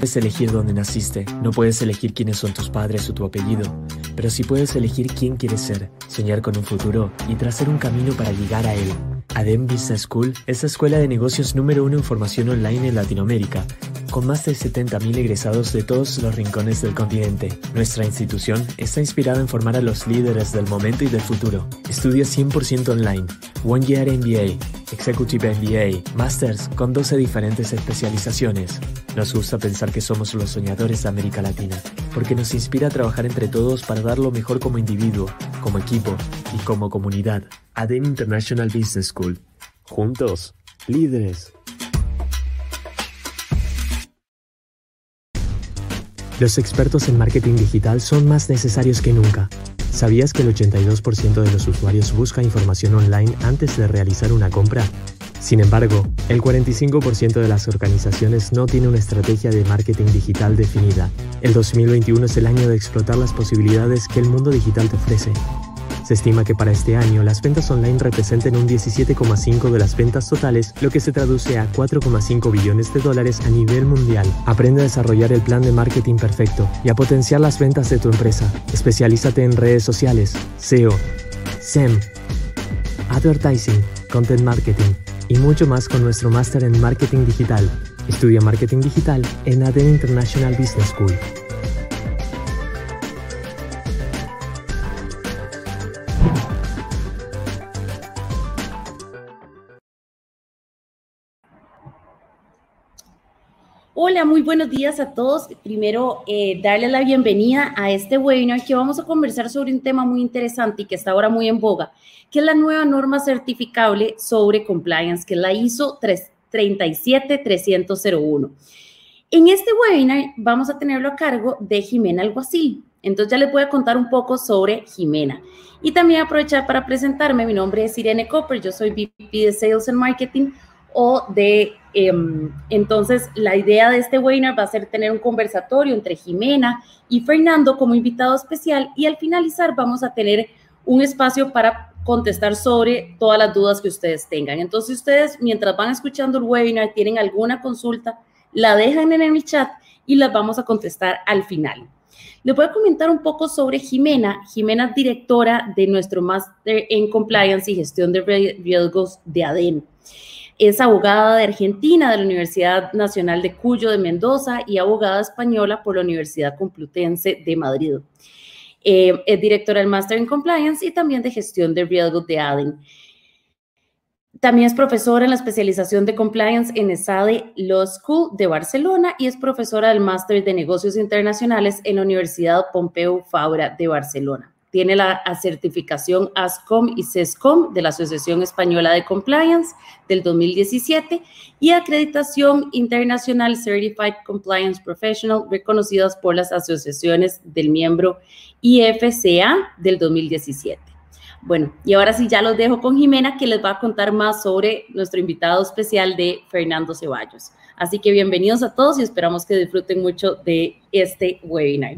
Puedes elegir dónde naciste, no puedes elegir quiénes son tus padres o tu apellido, pero sí puedes elegir quién quieres ser, soñar con un futuro y trazar un camino para llegar a él. ADEM Business School es la escuela de negocios número uno en formación online en Latinoamérica, con más de 70.000 egresados de todos los rincones del continente. Nuestra institución está inspirada en formar a los líderes del momento y del futuro. Estudia 100% online, One Year MBA, Executive MBA, Masters con 12 diferentes especializaciones. Nos gusta pensar que somos los soñadores de América Latina, porque nos inspira a trabajar entre todos para dar lo mejor como individuo, como equipo y como comunidad. ADEM International Business School. Juntos, líderes. Los expertos en marketing digital son más necesarios que nunca. ¿Sabías que el 82% de los usuarios busca información online antes de realizar una compra? Sin embargo, el 45% de las organizaciones no tiene una estrategia de marketing digital definida. El 2021 es el año de explotar las posibilidades que el mundo digital te ofrece. Se estima que para este año las ventas online representen un 17,5 de las ventas totales, lo que se traduce a 4,5 billones de dólares a nivel mundial. Aprende a desarrollar el plan de marketing perfecto y a potenciar las ventas de tu empresa. Especialízate en redes sociales, SEO, SEM, Advertising, Content Marketing y mucho más con nuestro máster en Marketing Digital. Estudia Marketing Digital en ADEN International Business School. Hola, muy buenos días a todos. Primero, eh, darle la bienvenida a este webinar que vamos a conversar sobre un tema muy interesante y que está ahora muy en boga, que es la nueva norma certificable sobre compliance, que es la ISO 37301. En este webinar vamos a tenerlo a cargo de Jimena Alguacil. Entonces ya les voy a contar un poco sobre Jimena. Y también aprovechar para presentarme. Mi nombre es Irene Copper, yo soy VP de Sales and Marketing o de Em, entonces, la idea de este webinar va a ser tener un conversatorio entre Jimena y Fernando como invitado especial y al finalizar vamos a tener un espacio para contestar sobre todas las dudas que ustedes tengan. Entonces, ustedes mientras van escuchando el webinar, tienen alguna consulta, la dejan en el chat y las vamos a contestar al final. Les voy a comentar un poco sobre Jimena. Jimena directora de nuestro máster en Compliance y Gestión de Riesgos de ADEN. Es abogada de Argentina de la Universidad Nacional de Cuyo de Mendoza y abogada española por la Universidad Complutense de Madrid. Eh, es directora del Master in Compliance y también de gestión de riesgos de ADEN. También es profesora en la especialización de Compliance en ESADE Law School de Barcelona y es profesora del Máster de Negocios Internacionales en la Universidad Pompeu Fabra de Barcelona. Tiene la certificación ASCOM y CESCOM de la Asociación Española de Compliance del 2017 y acreditación internacional Certified Compliance Professional reconocidas por las asociaciones del miembro IFCA del 2017. Bueno, y ahora sí ya los dejo con Jimena que les va a contar más sobre nuestro invitado especial de Fernando Ceballos. Así que bienvenidos a todos y esperamos que disfruten mucho de este webinar.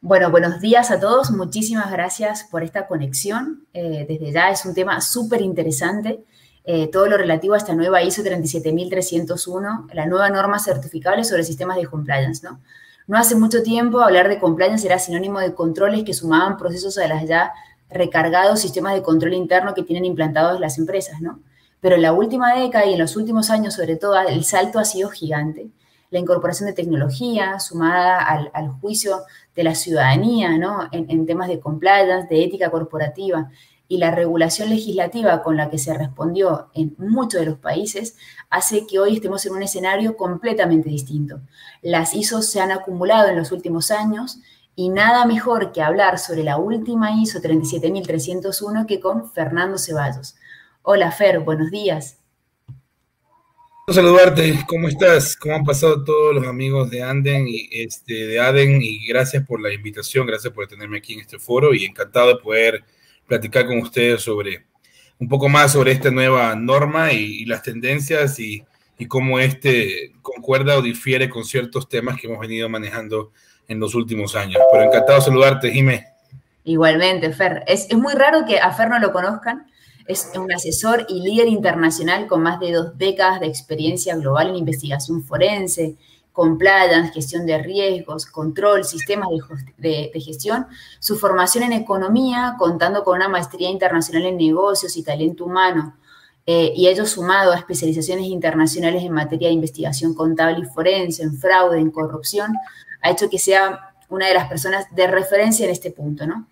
Bueno, buenos días a todos. Muchísimas gracias por esta conexión. Eh, desde ya es un tema súper interesante. Eh, todo lo relativo a esta nueva ISO 37301, la nueva norma certificable sobre sistemas de compliance, ¿no? No hace mucho tiempo hablar de compliance era sinónimo de controles que sumaban procesos a las ya recargados sistemas de control interno que tienen implantados las empresas, ¿no? Pero en la última década y en los últimos años, sobre todo, el salto ha sido gigante la incorporación de tecnología sumada al, juicio de la ciudadanía ¿no? en, temas de compliance, de ética corporativa y la regulación legislativa con la que se respondió en muchos de los países hace que hoy estemos en un escenario completamente distinto. Las ISO se han acumulado en los últimos años y nada mejor que hablar sobre la última ISO 37301 que con Fernando Ceballos. Hola Fer, buenos días saludarte, ¿cómo estás? ¿Cómo han pasado todos los amigos de Anden y este de Aden? Y gracias por la invitación, gracias por tenerme aquí en este foro y encantado de poder platicar con ustedes sobre un poco más sobre esta nueva norma y, las tendencias y, y, cómo este concuerda o difiere con ciertos temas que hemos venido manejando en los últimos años. Pero encantado de saludarte, Jimé. Igualmente, Fer. Es muy raro que a Fer no lo conozcan es un asesor y líder internacional con más de dos décadas de experiencia global en investigación forense, compliance, gestión de riesgos, control, sistemas de, gestión, su formación en economía, contando con una maestría internacional en negocios y talento humano, eh, y ello sumado a especializaciones internacionales en materia de investigación contable y forense, en fraude, en corrupción, ha hecho que sea una de las personas de referencia en este punto, ¿no?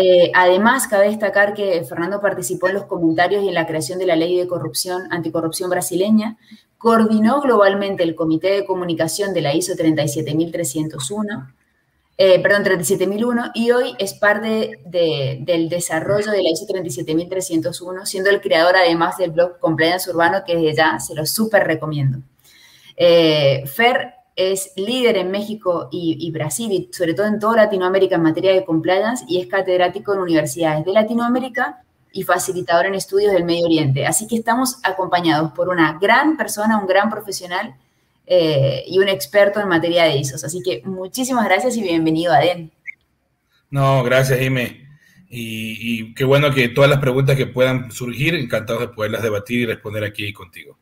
Eh, además, cabe destacar que Fernando participó en los comentarios y en la creación de la ley de corrupción, anticorrupción brasileña, coordinó globalmente el Comité de Comunicación de la ISO 37301, eh, perdón, 37001, y hoy es parte del desarrollo de la ISO 37301, siendo el creador además del blog Compliance Urbano, que desde ya se lo súper recomiendo. Eh, Fer es líder en México y, Brasil, y sobre todo en toda Latinoamérica en materia de compliance, y es catedrático en universidades de Latinoamérica y facilitador en estudios del Medio Oriente. Así que estamos acompañados por una gran persona, un gran profesional eh, y un experto en materia de ISOs. Así que muchísimas gracias y bienvenido, Aden. No, gracias, Ime. Y, y qué bueno que todas las preguntas que puedan surgir, encantados de poderlas debatir y responder aquí contigo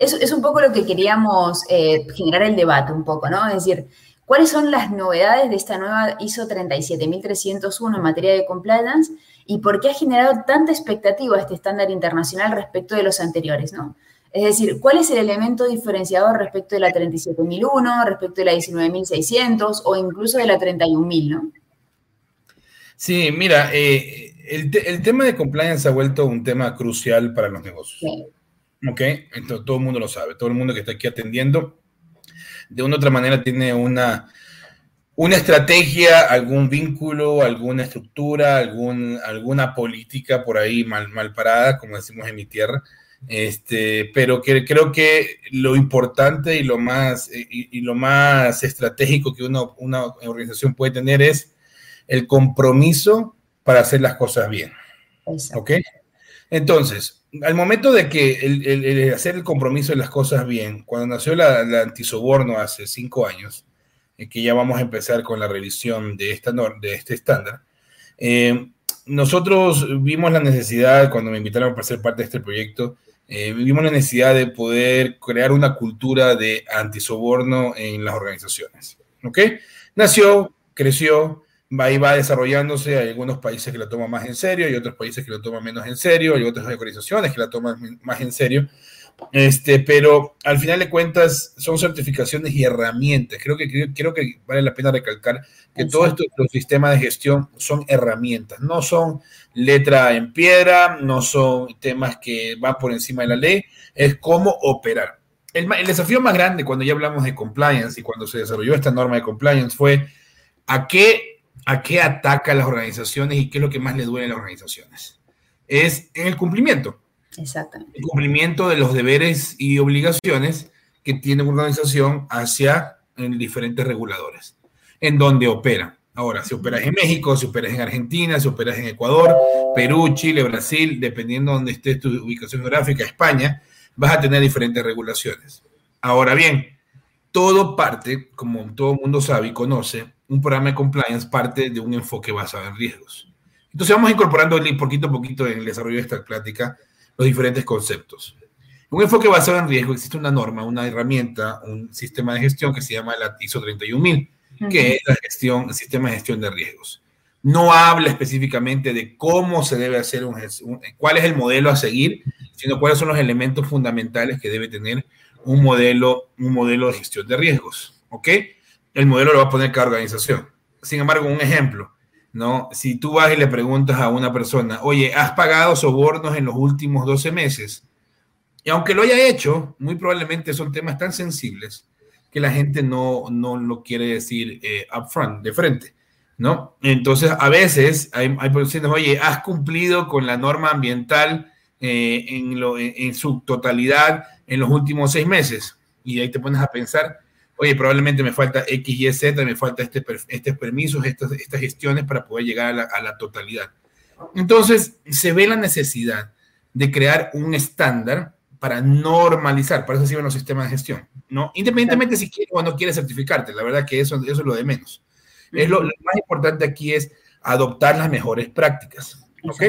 es, es un poco lo que queríamos eh, generar el debate un poco, ¿no? Es decir, ¿cuáles son las novedades de esta nueva ISO 37301 en materia de compliance y por qué ha generado tanta expectativa este estándar internacional respecto de los anteriores, ¿no? Es decir, ¿cuál es el elemento diferenciador respecto de la 37001, respecto de la 19600 o incluso de la 31000, ¿no? Sí, mira, eh, el, el, tema de compliance ha vuelto un tema crucial para los negocios. Sí. ¿Ok? Entonces, todo el mundo lo sabe, todo el mundo que está aquí atendiendo, de una u otra manera tiene una, una estrategia, algún vínculo, alguna estructura, algún, alguna política por ahí mal, mal parada, como decimos en mi tierra. Este, pero que, creo que lo importante y lo más, y, lo más estratégico que uno, una organización puede tener es el compromiso para hacer las cosas bien. ¿Ok? Entonces, al momento de que el, hacer el compromiso de las cosas bien, cuando nació la, antisoborno hace cinco años, eh, que ya vamos a empezar con la revisión de este estándar, eh, nosotros vimos la necesidad, cuando me invitaron para ser parte de este proyecto, eh, vimos la necesidad de poder crear una cultura de antisoborno en las organizaciones. ¿Ok? Nació, creció, ahí va desarrollándose, hay algunos países que la toman más en serio, hay otros países que lo toman menos en serio, hay otras organizaciones que la toman más en serio, este, pero al final de cuentas son certificaciones y herramientas. Creo que, creo, que vale la pena recalcar que todos estos los sistemas de gestión son herramientas, no son letra en piedra, no son temas que van por encima de la ley, es cómo operar. El, el desafío más grande cuando ya hablamos de compliance y cuando se desarrolló esta norma de compliance fue a qué a qué ataca a las organizaciones y qué es lo que más le duele a las organizaciones. Es en el cumplimiento. Exactamente. El cumplimiento de los deberes y obligaciones que tiene una organización hacia diferentes reguladores, en donde opera. Ahora, si operas en México, si operas en Argentina, si operas en Ecuador, Perú, Chile, Brasil, dependiendo de donde esté tu ubicación geográfica, España, vas a tener diferentes regulaciones. Ahora bien, todo parte, como todo el mundo sabe y conoce, un programa de compliance parte de un enfoque basado en riesgos. Entonces vamos incorporando poquito a poquito en el desarrollo de esta plática los diferentes conceptos. Un enfoque basado en riesgo existe una norma, una herramienta, un sistema de gestión que se llama la ISO 31000, que es la gestión, el sistema de gestión de riesgos. No habla específicamente de cómo se debe hacer un, cuál es el modelo a seguir, sino cuáles son los elementos fundamentales que debe tener un modelo, un modelo de gestión de riesgos. ¿Ok? El modelo lo va a poner cada organización. Sin embargo, un ejemplo, ¿no? Si tú vas y le preguntas a una persona, oye, ¿has pagado sobornos en los últimos 12 meses? Y aunque lo haya hecho, muy probablemente son temas tan sensibles que la gente no, no lo quiere decir eh, upfront, de frente, ¿no? Entonces, a veces hay, hay personas, oye, ¿has cumplido con la norma ambiental eh, en, en su totalidad en los últimos seis meses? Y ahí te pones a pensar, oye, probablemente me falta X, Y, Z, me falta este, estos permisos, estas, estas gestiones para poder llegar a la, totalidad. Entonces, se ve la necesidad de crear un estándar para normalizar, para eso sirven los sistemas de gestión, ¿no? Independientemente si quieres o no quieres certificarte, la verdad que eso, eso es lo de menos. Es lo, más importante aquí es adoptar las mejores prácticas, ¿ok?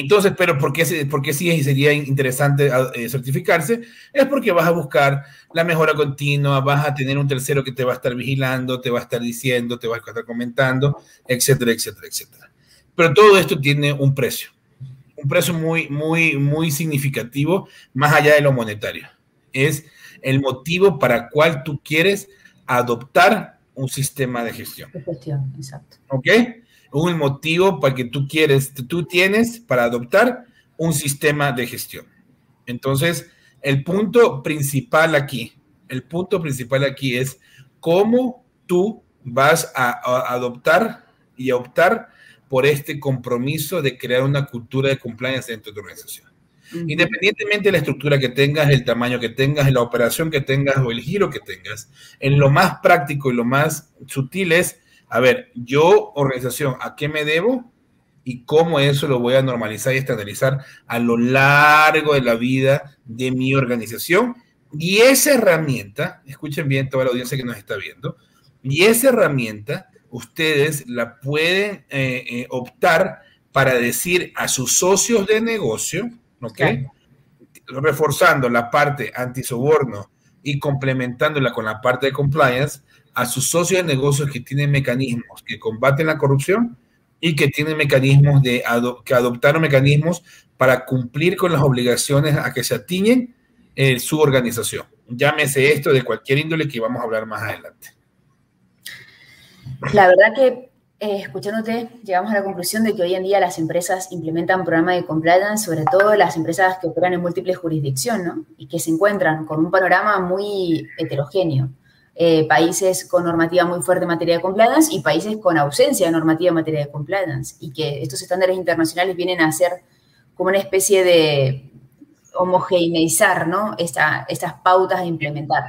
Entonces, pero ¿por qué, por qué sí sería interesante ah, eh, certificarse? Es porque vas a buscar la mejora continua, vas a tener un tercero que te va a estar vigilando, te va a estar diciendo, te va a estar comentando, etcétera, etcétera, etcétera. Pero todo esto tiene un precio, un precio muy, muy, muy significativo, más allá de lo monetario. Es el motivo para cual tú quieres adoptar un sistema de gestión. De gestión, exacto. ¿Ok? Un motivo para que tú quieres, tú tienes para adoptar un sistema de gestión. Entonces, el punto principal aquí, el punto principal aquí es cómo tú vas a, adoptar y a optar por este compromiso de crear una cultura de compliance dentro de tu organización. Independientemente de la estructura que tengas, el tamaño que tengas, la operación que tengas o el giro que tengas, en lo más práctico y lo más sutil es a ver, yo, organización, ¿a qué me debo? Y cómo eso lo voy a normalizar y estandarizar a lo largo de la vida de mi organización. Y esa herramienta, escuchen bien toda la audiencia que nos está viendo, y esa herramienta ustedes la pueden eh, eh, optar para decir a sus socios de negocio, ¿ok? Reforzando la parte antisoborno y complementándola con la parte de compliance, a sus socios de negocios que tienen mecanismos que combaten la corrupción y que tienen mecanismos de que adoptaron mecanismos para cumplir con las obligaciones a que se atiñen en su organización. Llámese esto de cualquier índole que vamos a hablar más adelante. La verdad que eh, escuchándote llegamos a la conclusión de que hoy en día las empresas implementan programas de compliance, sobre todo las empresas que operan en múltiples jurisdicciones, ¿no? Y que se encuentran con un panorama muy heterogéneo. Eh, países con normativa muy fuerte en materia de compliance y países con ausencia de normativa en materia de compliance. Y que estos estándares internacionales vienen a ser como una especie de homogeneizar ¿no? estas pautas a implementar.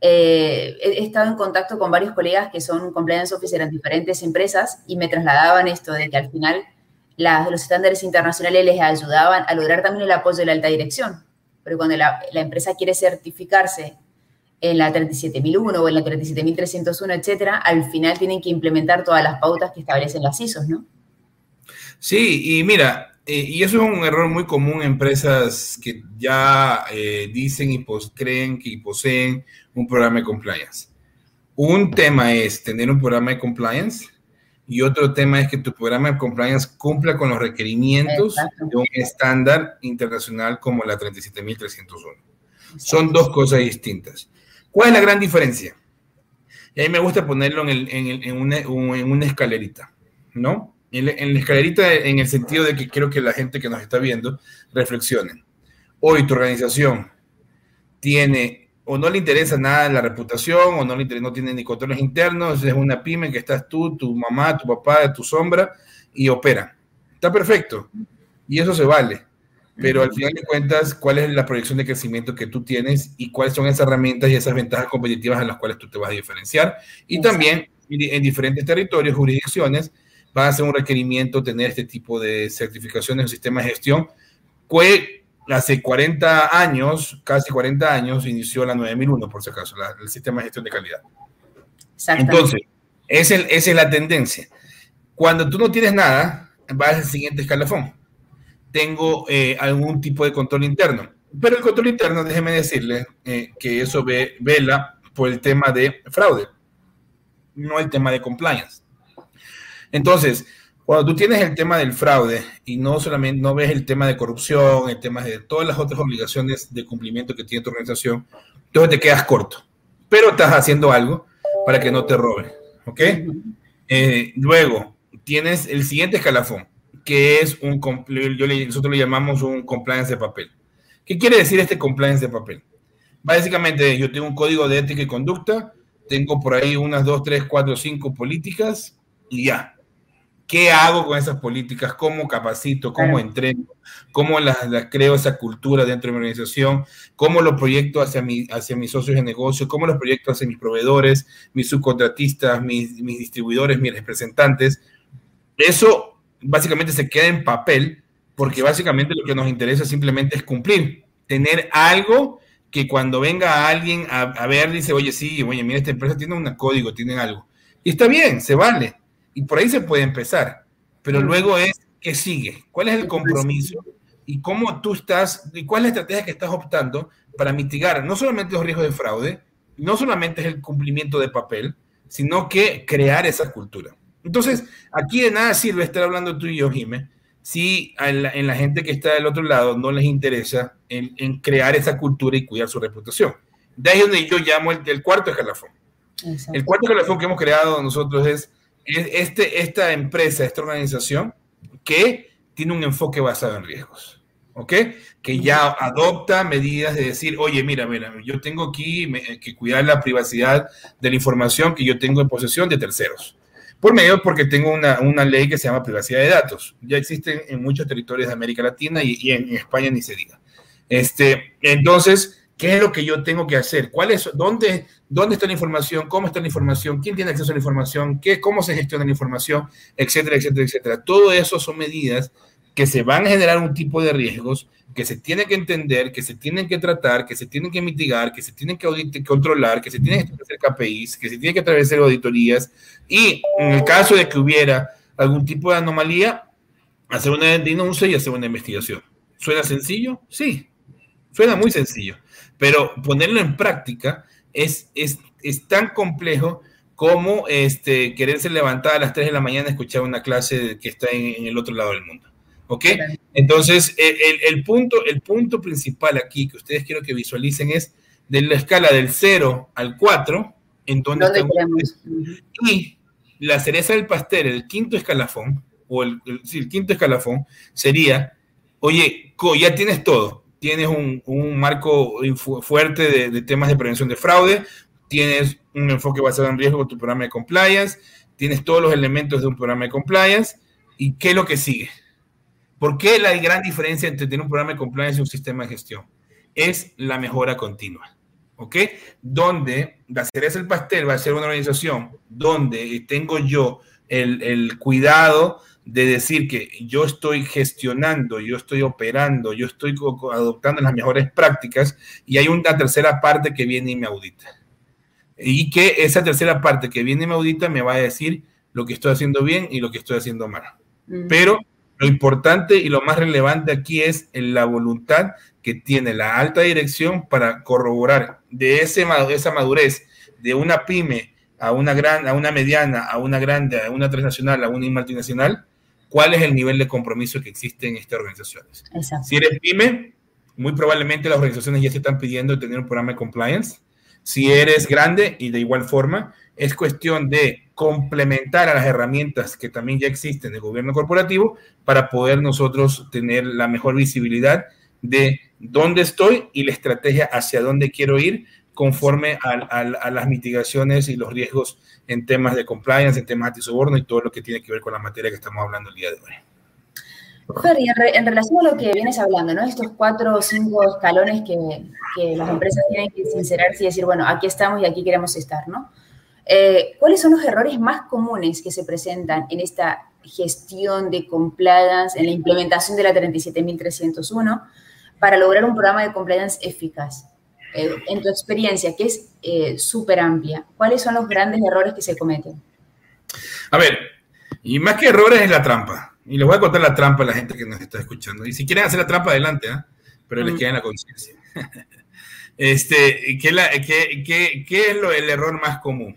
Eh, he, estado en contacto con varios colegas que son compliance officers en diferentes empresas y me trasladaban esto de que al final los estándares internacionales les ayudaban a lograr también el apoyo de la alta dirección. Pero cuando la, la empresa quiere certificarse en la 37.001 o en la 37.301, etcétera, al final tienen que implementar todas las pautas que establecen las ISOs, ¿no? Sí, y mira, eh, y eso es un error muy común en empresas que ya eh, dicen y creen que poseen un programa de compliance. Un tema es tener un programa de compliance y otro tema es que tu programa de compliance cumpla con los requerimientos de un estándar internacional como la 37.301. Son dos cosas distintas. ¿Cuál es la gran diferencia? Y a mí me gusta ponerlo en, una, escalerita, ¿no? En, la escalerita en el sentido de que quiero que la gente que nos está viendo reflexione. Hoy tu organización tiene o no le interesa nada la reputación o no, le interesa, no tiene ni controles internos, es una pyme que estás tú, tu mamá, tu papá, tu sombra y opera. Está perfecto. Y eso se vale pero al final de cuentas, ¿cuál es la proyección de crecimiento que tú tienes y cuáles son esas herramientas y esas ventajas competitivas en las cuales tú te vas a diferenciar? Y también en diferentes territorios, jurisdicciones, va a ser un requerimiento tener este tipo de certificaciones o sistemas de gestión. Que hace 40 años, casi 40 años, inició la 9001, por si acaso, el sistema de gestión de calidad. Entonces, es el, esa es la tendencia. Cuando tú no tienes nada, vas al siguiente escalafón tengo eh, algún tipo de control interno. Pero el control interno, déjeme decirle eh, que eso ve, vela por el tema de fraude, no el tema de compliance. Entonces, cuando tú tienes el tema del fraude y no solamente no ves el tema de corrupción, el tema de todas las otras obligaciones de cumplimiento que tiene tu organización, entonces te quedas corto. Pero estás haciendo algo para que no te roben, ¿ok? Eh, luego, tienes el siguiente escalafón que es un, yo nosotros le llamamos un compliance de papel. ¿Qué quiere decir este compliance de papel? Básicamente, yo tengo un código de ética y conducta, tengo por ahí unas dos, tres, cuatro, cinco políticas y ya. ¿Qué hago con esas políticas? ¿Cómo capacito? ¿Cómo entreno? ¿Cómo las, creo esa cultura dentro de mi organización? ¿Cómo lo proyecto hacia, mi, hacia mis socios de negocio? ¿Cómo los proyecto hacia mis proveedores, mis subcontratistas, mis, mis distribuidores, mis representantes? Eso básicamente se queda en papel, porque básicamente lo que nos interesa simplemente es cumplir, tener algo que cuando venga alguien a, ver, dice, oye, sí, oye, mira, esta empresa tiene un código, tiene algo. Y está bien, se vale. Y por ahí se puede empezar. Pero luego es, que sigue? ¿Cuál es el compromiso? ¿Y cómo tú estás, y cuál es la estrategia que estás optando para mitigar no solamente los riesgos de fraude, no solamente es el cumplimiento de papel, sino que crear esa cultura? Entonces, aquí de nada sirve estar hablando tú y yo, Jiménez, si en la, gente que está del otro lado no les interesa en, crear esa cultura y cuidar su reputación. De ahí es donde yo llamo el, cuarto escalafón. El cuarto escalafón que hemos creado nosotros es, este, esta empresa, esta organización que tiene un enfoque basado en riesgos. ¿ok? Que ya adopta medidas de decir, oye, mira, mira, yo tengo aquí que cuidar la privacidad de la información que yo tengo en posesión de terceros por medio porque tengo una, una, ley que se llama privacidad de datos. Ya existen en muchos territorios de América Latina y, en, España ni se diga. Este, entonces, ¿qué es lo que yo tengo que hacer? ¿Cuál es, dónde, ¿Dónde está la información? ¿Cómo está la información? ¿Quién tiene acceso a la información? ¿Qué, ¿Cómo se gestiona la información? Etcétera, etcétera, etcétera. Todo eso son medidas que se van a generar un tipo de riesgos que se tiene que entender, que se tienen que tratar, que se tienen que mitigar, que se tienen que controlar, que se tienen que hacer KPIs, que se tienen que atravesar auditorías y en el caso de que hubiera algún tipo de anomalía, hacer una denuncia y hacer una investigación. ¿Suena sencillo? Sí, suena muy sencillo, pero ponerlo en práctica es, es, es tan complejo como este, quererse levantar a las 3 de la mañana a escuchar una clase que está en el otro lado del mundo. ¿Ok? Entonces, el, punto, el punto principal aquí que ustedes quiero que visualicen es de la escala del 0 al 4, en donde estamos, y la cereza del pastel, el quinto escalafón, o el, el, quinto escalafón, sería, oye, ya tienes todo, tienes un, un marco fuerte de, de, temas de prevención de fraude, tienes un enfoque basado en riesgo con tu programa de compliance, tienes todos los elementos de un programa de compliance, ¿y qué es lo que sigue? ¿Por qué la gran diferencia entre tener un programa de compliance y un sistema de gestión? Es la mejora continua. ¿Ok? Donde la cereza el pastel va a ser una organización donde tengo yo el, el cuidado de decir que yo estoy gestionando, yo estoy operando, yo estoy adoptando las mejores prácticas y hay una tercera parte que viene y me audita. Y que esa tercera parte que viene y me audita me va a decir lo que estoy haciendo bien y lo que estoy haciendo mal. Mm. Pero lo importante y lo más relevante aquí es la voluntad que tiene la alta dirección para corroborar de ese, esa madurez de una pyme a una gran, a una mediana, a una grande, a una transnacional, a una multinacional, cuál es el nivel de compromiso que existe en estas organizaciones. Si eres pyme, muy probablemente las organizaciones ya se están pidiendo tener un programa de compliance. Si eres grande y de igual forma, es cuestión de complementar a las herramientas que también ya existen del gobierno corporativo para poder nosotros tener la mejor visibilidad de dónde estoy y la estrategia hacia dónde quiero ir conforme a, las mitigaciones y los riesgos en temas de compliance, en temas antisoborno y todo lo que tiene que ver con la materia que estamos hablando el día de hoy. Fer, y en, relación a lo que vienes hablando, ¿no? Estos cuatro o cinco escalones que, que las empresas tienen que sincerarse y decir, bueno, aquí estamos y aquí queremos estar, ¿no? Eh, ¿Cuáles son los errores más comunes que se presentan en esta gestión de compliance, en la implementación de la 37301, para lograr un programa de compliance eficaz? Eh, en tu experiencia, que es eh, súper amplia, ¿cuáles son los grandes errores que se cometen? A ver, y más que errores es la trampa. Y les voy a contar la trampa a la gente que nos está escuchando. Y si quieren hacer la trampa, adelante, ¿eh? pero les mm. queda en la conciencia. este, ¿qué, es lo, el error más común?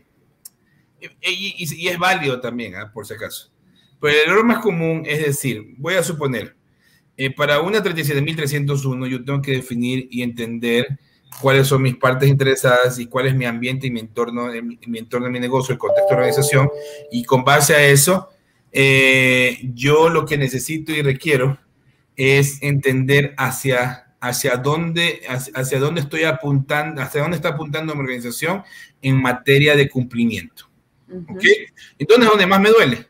Y, es válido también, ¿ah? por si acaso. Pero el error más común es decir, voy a suponer, eh, para una 37.301 yo tengo que definir y entender cuáles son mis partes interesadas y cuál es mi ambiente y mi entorno, eh, mi, entorno de mi negocio, el contexto de organización. Y con base a eso, eh, yo lo que necesito y requiero es entender hacia hacia dónde, hacia, dónde estoy apuntando, hacia dónde está apuntando mi organización en materia de cumplimiento. ¿Y dónde es donde más me duele?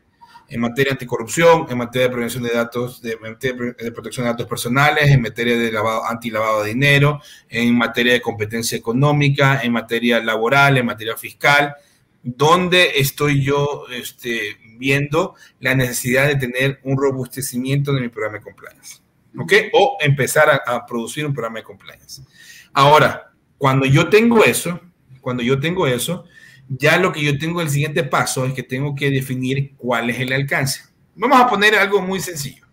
En materia de anticorrupción, en materia de prevención de datos, de, de protección de datos personales, en materia de lavado, antilavado de dinero, en materia de competencia económica, en materia laboral, en materia fiscal. ¿Dónde estoy yo este, viendo la necesidad de tener un robustecimiento de mi programa de compliance? ¿Ok? O empezar a, a producir un programa de compliance. Ahora, cuando yo tengo eso, cuando yo tengo eso, ya lo que yo tengo el siguiente paso es que tengo que definir cuál es el alcance. Vamos a poner algo muy sencillo.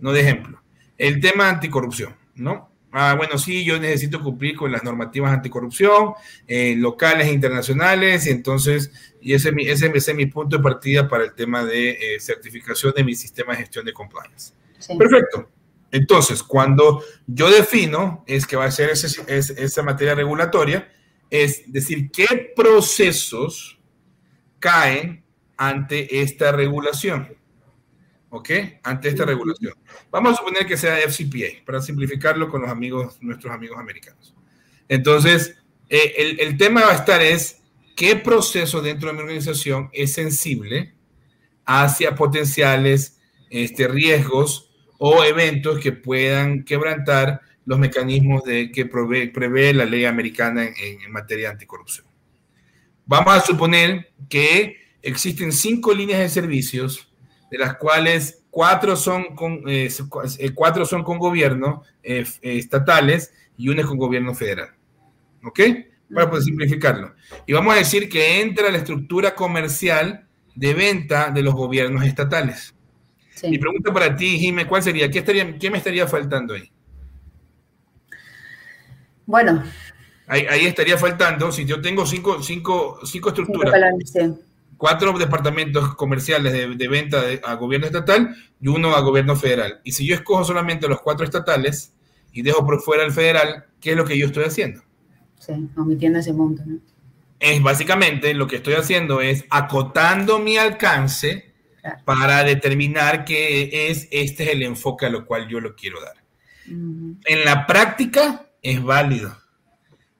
no de ejemplo. El tema anticorrupción, ¿no? Ah, bueno, sí, yo necesito cumplir con las normativas anticorrupción eh, locales e internacionales, y entonces, y ese, ese, es mi punto de partida para el tema de eh, certificación de mi sistema de gestión de compliance. Perfecto. Entonces, cuando yo defino es que va a ser esa materia regulatoria, es decir, qué procesos caen ante esta regulación. ¿ok? Ante esta regulación. Vamos a suponer que sea FCPA, para simplificarlo con los amigos, nuestros amigos americanos. Entonces, eh, el, el, tema va a estar es qué proceso dentro de mi organización es sensible hacia potenciales este, riesgos o eventos que puedan quebrantar los mecanismos de, que prevé, prevé la ley americana en, en materia de anticorrupción. Vamos a suponer que existen cinco líneas de servicios de las cuales cuatro son con, eh, eh, cuatro son con gobierno eh, estatales y una es con gobierno federal. ¿Ok? Para poder simplificarlo. Y vamos a decir que entra la estructura comercial de venta de los gobiernos estatales. Mi pregunta para ti, Jimé, ¿cuál sería? ¿Qué, estaría, qué me estaría faltando ahí? Bueno. Ahí, ahí estaría faltando, si yo tengo cinco, cinco, cinco estructuras cuatro departamentos comerciales de, venta a gobierno estatal y uno a gobierno federal. Y si yo escojo solamente los cuatro estatales y dejo por fuera el federal, ¿qué es lo que yo estoy haciendo? Sí, omitiendo ese monto, ¿no? Es básicamente lo que estoy haciendo es acotando mi alcance para determinar que es este es el enfoque a lo cual yo lo quiero dar. En la práctica es válido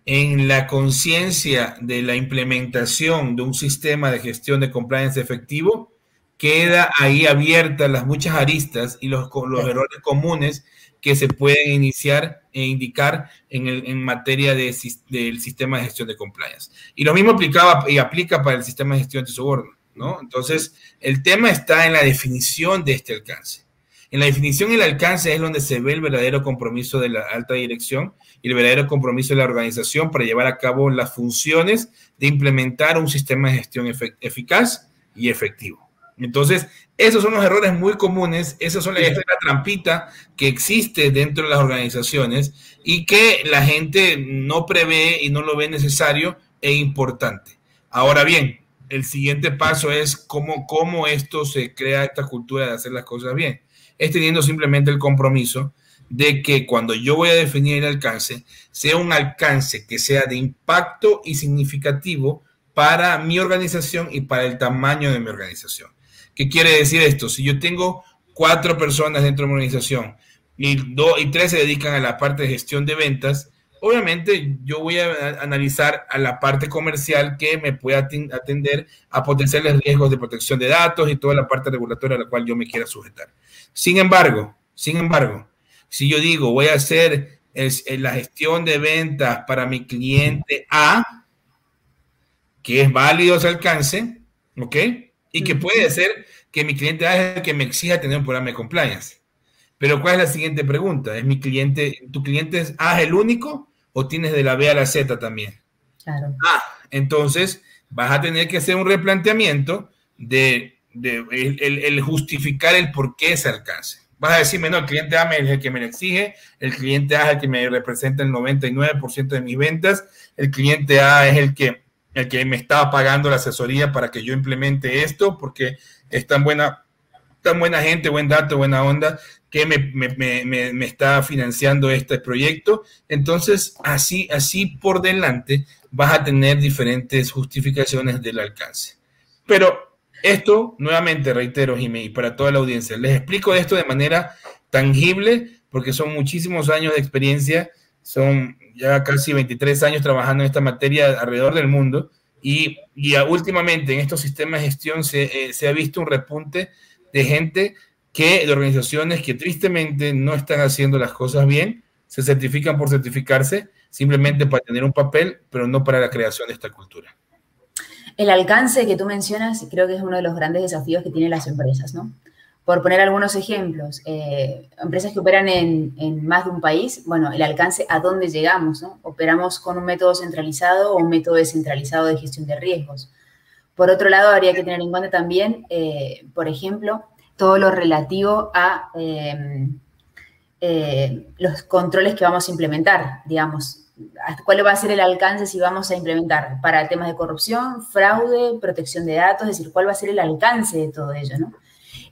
en la conciencia de la implementación de un sistema de gestión de compliance efectivo, queda ahí abiertas las muchas aristas y los, los errores comunes que se pueden iniciar e indicar en, el, en materia de, del sistema de gestión de compliance. Y lo mismo aplicaba y aplica para el sistema de gestión de soborno, ¿no? Entonces, el tema está en la definición de este alcance. En la definición y el alcance es donde se ve el verdadero compromiso de la alta dirección y el verdadero compromiso de la organización para llevar a cabo las funciones de implementar un sistema de gestión eficaz y efectivo. Entonces, esos son los errores muy comunes, esas son la, la trampita que existe dentro de las organizaciones y que la gente no prevé y no lo ve necesario e importante. Ahora bien, el siguiente paso es cómo, cómo esto se crea esta cultura de hacer las cosas bien. Es teniendo simplemente el compromiso de que cuando yo voy a definir el alcance, sea un alcance que sea de impacto y significativo para mi organización y para el tamaño de mi organización. ¿Qué quiere decir esto? Si yo tengo cuatro personas dentro de mi organización y, dos y tres se dedican a la parte de gestión de ventas, obviamente yo voy a analizar a la parte comercial que me pueda atender a potenciales riesgos de protección de datos y toda la parte regulatoria a la cual yo me quiera sujetar. Sin embargo, sin embargo, si yo digo, voy a hacer la gestión de ventas para mi cliente A, que es válido ese alcance, ¿ok? Y que puede ser que mi cliente A es el que me exija tener un programa de compliance. Pero ¿cuál es la siguiente pregunta? ¿Es mi cliente, tu cliente A es el único o tienes de la B a la Z también? Claro. Ah, entonces vas a tener que hacer un replanteamiento de, el, justificar el por qué ese alcance. Vas a decirme, no, el cliente A es el que me lo exige, el cliente A es el que me representa el 99% de mis ventas, el cliente A es el que, el que me está pagando la asesoría para que yo implemente esto, porque es tan buena, tan buena gente, buen dato, buena onda, que me, me, me, me está financiando este proyecto. Entonces, así, así por delante, vas a tener diferentes justificaciones del alcance. Pero esto, nuevamente, reitero, Jimmy, y para toda la audiencia, les explico esto de manera tangible, porque son muchísimos años de experiencia, son ya casi 23 años trabajando en esta materia alrededor del mundo, y, y últimamente en estos sistemas de gestión se, eh, se, ha visto un repunte de gente que, de organizaciones que tristemente no están haciendo las cosas bien, se certifican por certificarse, simplemente para tener un papel, pero no para la creación de esta cultura. El alcance que tú mencionas creo que es uno de los grandes desafíos que tienen las empresas, ¿no? Por poner algunos ejemplos, eh, empresas que operan en, más de un país, bueno, el alcance a dónde llegamos, ¿no? Operamos con un método centralizado o un método descentralizado de gestión de riesgos. Por otro lado, habría que tener en cuenta también, eh, por ejemplo, todo lo relativo a eh, los controles que vamos a implementar, digamos, cuál va a ser el alcance si vamos a implementar para temas de corrupción, fraude, protección de datos, es decir, cuál va a ser el alcance de todo ello, ¿no?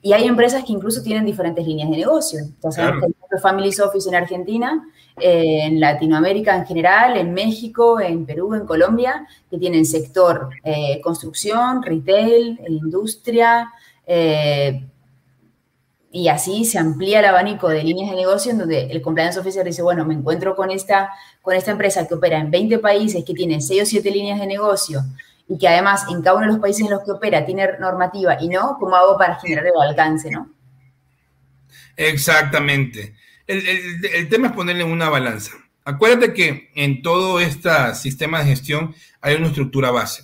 Y hay empresas que incluso tienen diferentes líneas de negocio. Entonces, sabemos Family Office en Argentina, eh, en Latinoamérica en general, en México, en Perú, en Colombia, que tienen sector eh, construcción, retail, industria, eh, y así se amplía el abanico de líneas de negocio en donde el compliance officer dice, bueno, me encuentro con esta, con esta empresa que opera en 20 países, que tiene 6 o 7 líneas de negocio y que además en cada uno de los países en los que opera tiene normativa y no, ¿cómo hago para generar el alcance, no? Exactamente. El, tema es ponerle una balanza. Acuérdate que en todo este sistema de gestión hay una estructura base.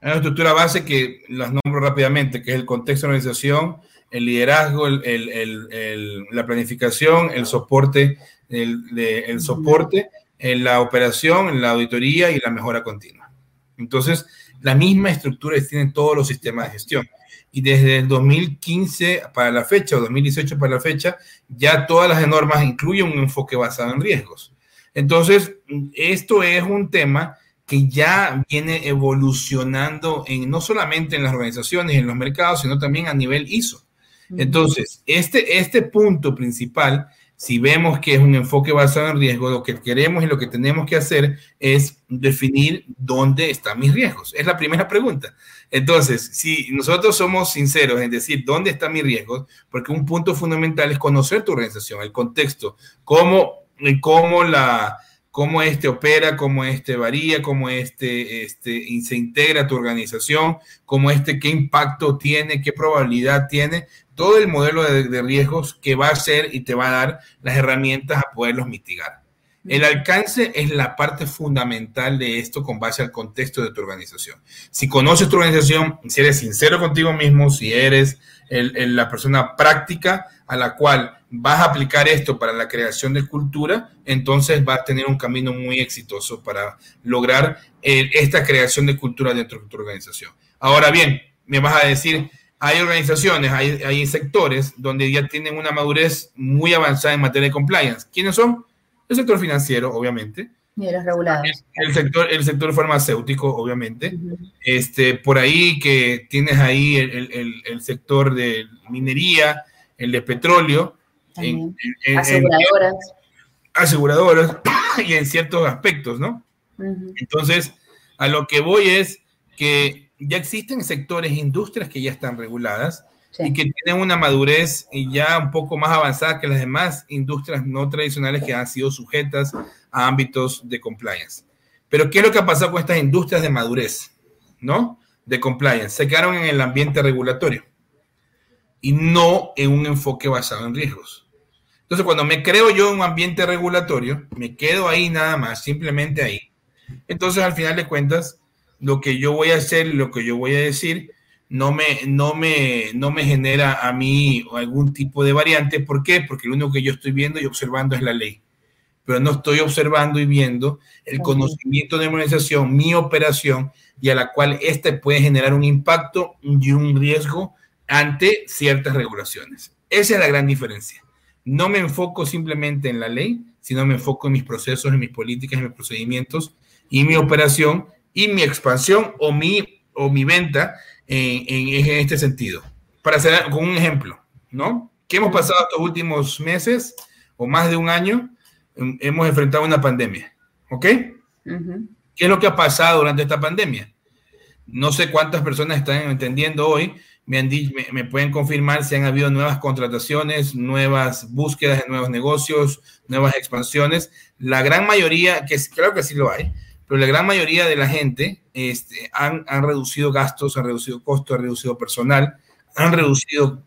Hay una estructura base que las nombro rápidamente, que es el contexto de organización, el liderazgo, la planificación, el soporte, el, soporte, la operación, la auditoría y la mejora continua. Entonces, la misma estructura tienen todos los sistemas de gestión. Y desde el 2015 para la fecha o 2018 para la fecha, ya todas las normas incluyen un enfoque basado en riesgos. Entonces, esto es un tema que ya viene evolucionando en, no solamente en las organizaciones, en los mercados, sino también a nivel ISO. Entonces, este, este punto principal, si vemos que es un enfoque basado en riesgo, lo que queremos y lo que tenemos que hacer es definir dónde están mis riesgos. Es la primera pregunta. Entonces, si nosotros somos sinceros en decir dónde están mis riesgos, porque un punto fundamental es conocer tu organización, el contexto, cómo, cómo la, cómo este opera, cómo este varía, cómo este, este se integra a tu organización, cómo este, qué impacto tiene, qué probabilidad tiene, todo el modelo de, riesgos que va a ser y te va a dar las herramientas a poderlos mitigar. El alcance es la parte fundamental de esto con base al contexto de tu organización. Si conoces tu organización, si eres sincero contigo mismo, si eres la persona práctica a la cual vas a aplicar esto para la creación de cultura, entonces vas a tener un camino muy exitoso para lograr eh, esta creación de cultura dentro de tu organización. Ahora bien, me vas a decir, hay organizaciones, hay, hay sectores donde ya tienen una madurez muy avanzada en materia de compliance. ¿Quiénes son? El sector financiero, obviamente. Y los regulados. El, sector, el sector farmacéutico, obviamente. este, por ahí que tienes ahí el, el sector de minería, el de petróleo, aseguradoras. aseguradoras y en ciertos aspectos, ¿no? Entonces, a lo que voy es que ya existen sectores, industrias que ya están reguladas y que tienen una madurez ya un poco más avanzada que las demás industrias no tradicionales que han sido sujetas a ámbitos de compliance. Pero ¿qué es lo que ha pasado con estas industrias de madurez, ¿no? De compliance. Se quedaron en el ambiente regulatorio y no en un enfoque basado en riesgos. Entonces, cuando me creo yo en un ambiente regulatorio, me quedo ahí nada más, simplemente ahí. Entonces, al final de cuentas, lo que yo voy a hacer, lo que yo voy a decir, no me, no me, no me genera a mí algún tipo de variante. ¿Por qué? Porque lo único que yo estoy viendo y observando es la ley. Pero no estoy observando y viendo el conocimiento de organización, mi operación, y a la cual éste puede generar un impacto y un riesgo ante ciertas regulaciones. Esa es la gran diferencia. No me enfoco simplemente en la ley, sino me enfoco en mis procesos, en mis políticas, en mis procedimientos y mi operación y mi expansión o mi, o mi venta en, en, este sentido. Para hacer con un ejemplo, ¿no? ¿Qué hemos pasado estos últimos meses o más de un año? Hemos enfrentado una pandemia, ¿ok? ¿Qué es lo que ha pasado durante esta pandemia? No sé cuántas personas están entendiendo hoy, me, han me, pueden confirmar si han habido nuevas contrataciones, nuevas búsquedas de nuevos negocios, nuevas expansiones. La gran mayoría, que creo que sí lo hay, pero la gran mayoría de la gente este, han, han, reducido gastos, han reducido costos, han reducido personal, han reducido,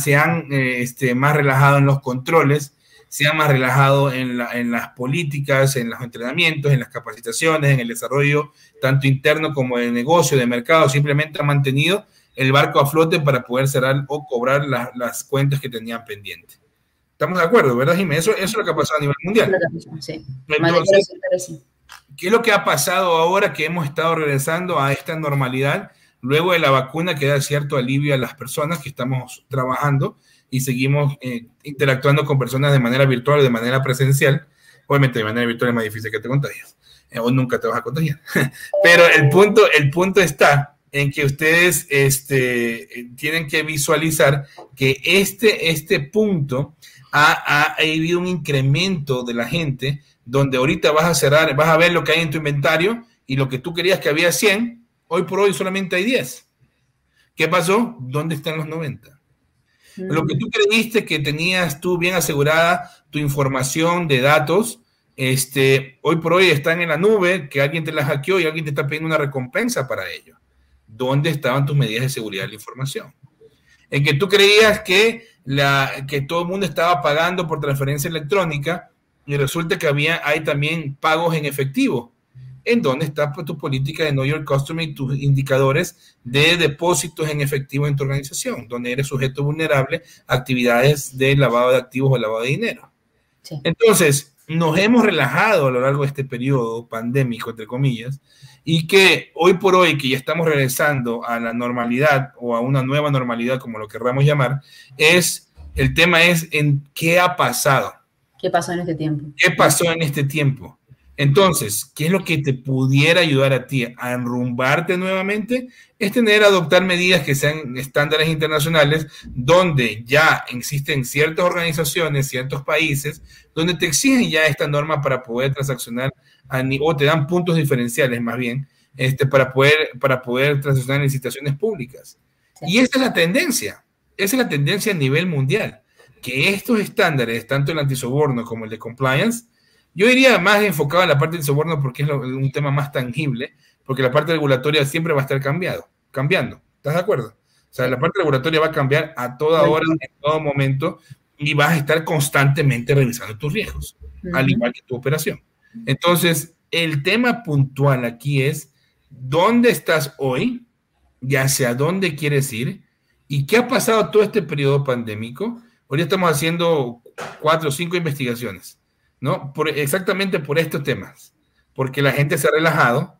se han este, más relajado en los controles, se han más relajado en, en las políticas, en los entrenamientos, en las capacitaciones, en el desarrollo tanto interno como de negocio, de mercado, simplemente han mantenido el barco a flote para poder cerrar o cobrar las cuentas que tenían pendientes. Estamos de acuerdo, ¿verdad, Jiménez? Eso, es lo que ha pasado a nivel mundial. Sí. ¿Qué es lo que ha pasado ahora que hemos estado regresando a esta normalidad? luego de la vacuna queda cierto alivio a las personas que estamos trabajando y seguimos eh, interactuando con personas de manera virtual o de manera presencial. Obviamente de manera virtual es más difícil que te contagies eh, o nunca te vas a contagiar. Pero el punto, el punto está en que ustedes este, tienen que visualizar que este, este punto ha, ha, habido un incremento de la gente donde ahorita vas a cerrar, vas a ver lo que hay en tu inventario y lo que tú querías que había 100, hoy por hoy solamente hay 10. ¿Qué pasó? ¿Dónde están los 90? Lo que tú creíste que tenías tú bien asegurada tu información de datos, este, hoy por hoy están en la nube, que alguien te la hackeó y alguien te está pidiendo una recompensa para ello. ¿Dónde estaban tus medidas de seguridad de la información? En que tú creías que, la, que todo el mundo estaba pagando por transferencia electrónica y resulta que había, hay también pagos en efectivo en dónde está pues, tu política de Know Your Customer y tus indicadores de depósitos en efectivo en tu organización, donde eres sujeto vulnerable a actividades de lavado de activos o lavado de dinero. Entonces, nos hemos relajado a lo largo de este periodo pandémico, entre comillas, y que hoy por hoy, que ya estamos regresando a la normalidad o a una nueva normalidad, como lo querramos llamar, es el tema es en qué ha pasado. ¿Qué pasó en este tiempo? ¿Qué pasó en este tiempo? Entonces, ¿qué es lo que te pudiera ayudar a ti a enrumbarte nuevamente? Es tener, adoptar medidas que sean estándares internacionales, donde ya existen ciertas organizaciones, ciertos países, donde te exigen ya esta norma para poder transaccionar, o te dan puntos diferenciales más bien, este, para, poder, para poder transaccionar en licitaciones públicas. Y esa es la tendencia, esa es la tendencia a nivel mundial, que estos estándares, tanto el antisoborno como el de compliance, yo iría más enfocado en la parte del soborno porque es un tema más tangible, porque la parte regulatoria siempre va a estar cambiado, cambiando. ¿Estás de acuerdo? O sea, la parte regulatoria va a cambiar a toda hora, en todo momento, y vas a estar constantemente revisando tus riesgos, al igual que tu operación. Entonces, el tema puntual aquí es dónde estás hoy y hacia dónde quieres ir y qué ha pasado todo este periodo pandémico. Hoy estamos haciendo cuatro o cinco investigaciones ¿no? Por, exactamente por estos temas, porque la gente se ha relajado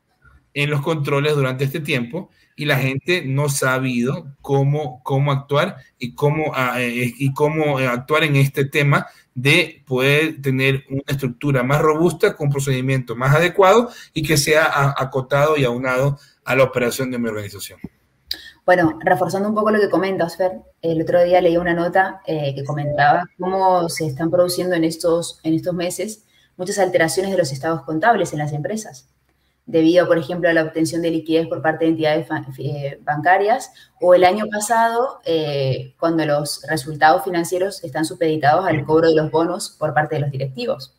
en los controles durante este tiempo y la gente no ha sabido cómo, cómo actuar y cómo, ah, eh, y cómo actuar en este tema de poder tener una estructura más robusta, con un procedimiento más adecuado y que sea acotado y aunado a la operación de mi organización. Bueno, reforzando un poco lo que comentas, Fer, el otro día leí una nota eh, que comentaba cómo se están produciendo en estos, en estos meses muchas alteraciones de los estados contables en las empresas, debido, por ejemplo, a la obtención de liquidez por parte de entidades eh, bancarias, o el año pasado, eh, cuando los resultados financieros están supeditados al cobro de los bonos por parte de los directivos.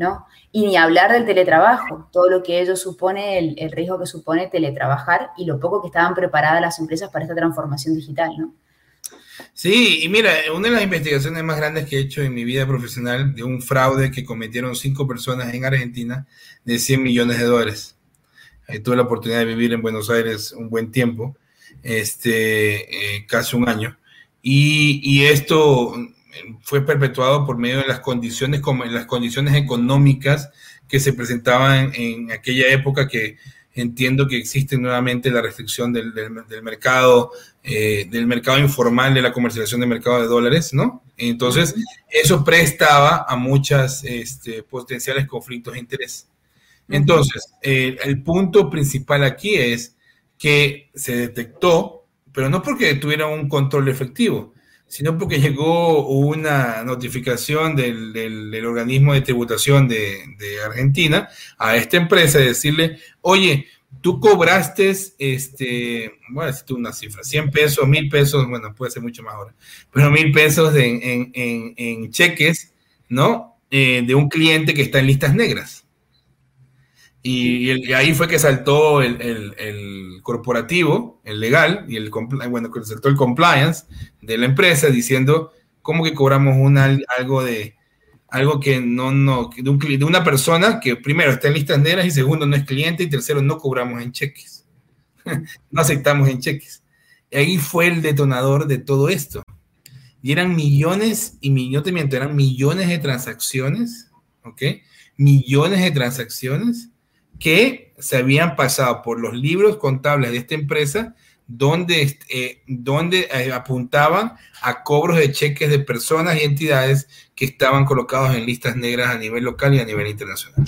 ¿No? Y ni hablar del teletrabajo, todo lo que ello supone, el, riesgo que supone teletrabajar y lo poco que estaban preparadas las empresas para esta transformación digital. Sí, y mira, una de las investigaciones más grandes que he hecho en mi vida profesional de un fraude que cometieron cinco personas en Argentina de 100 millones de dólares. tuve la oportunidad de vivir en Buenos Aires un buen tiempo, este, eh, casi un año. Y, esto fue perpetuado por medio de las condiciones, como las condiciones económicas que se presentaban en, aquella época que entiendo que existe nuevamente la restricción del, del, mercado, eh, del mercado informal de la comercialización de mercado de dólares, ¿no? Entonces, eso prestaba a muchas este, potenciales conflictos de interés. Entonces, el punto principal aquí es que se detectó, pero no porque tuviera un control efectivo, sino porque llegó una notificación del, del, organismo de tributación de, Argentina a esta empresa de decirle, oye, tú cobraste, este, voy a decirte una cifra, 100 pesos, 1000 pesos, bueno, puede ser mucho más ahora, pero 1000 pesos en, en, en, en, cheques, ¿no? Eh, de un cliente que está en listas negras. Y, ahí fue que saltó el, el, corporativo, el legal, y el, bueno, saltó el compliance de la empresa diciendo, ¿cómo que cobramos una, algo de algo que no, no, de, un, de una persona que primero está en listas negras y segundo no es cliente y tercero no cobramos en cheques. no aceptamos en cheques. Y ahí fue el detonador de todo esto. Y eran millones y millones, eran millones de transacciones, ¿ok? Millones de transacciones que se habían pasado por los libros contables de esta empresa donde, eh, donde eh, apuntaban a cobros de cheques de personas y entidades que estaban colocados en listas negras a nivel local y a nivel internacional.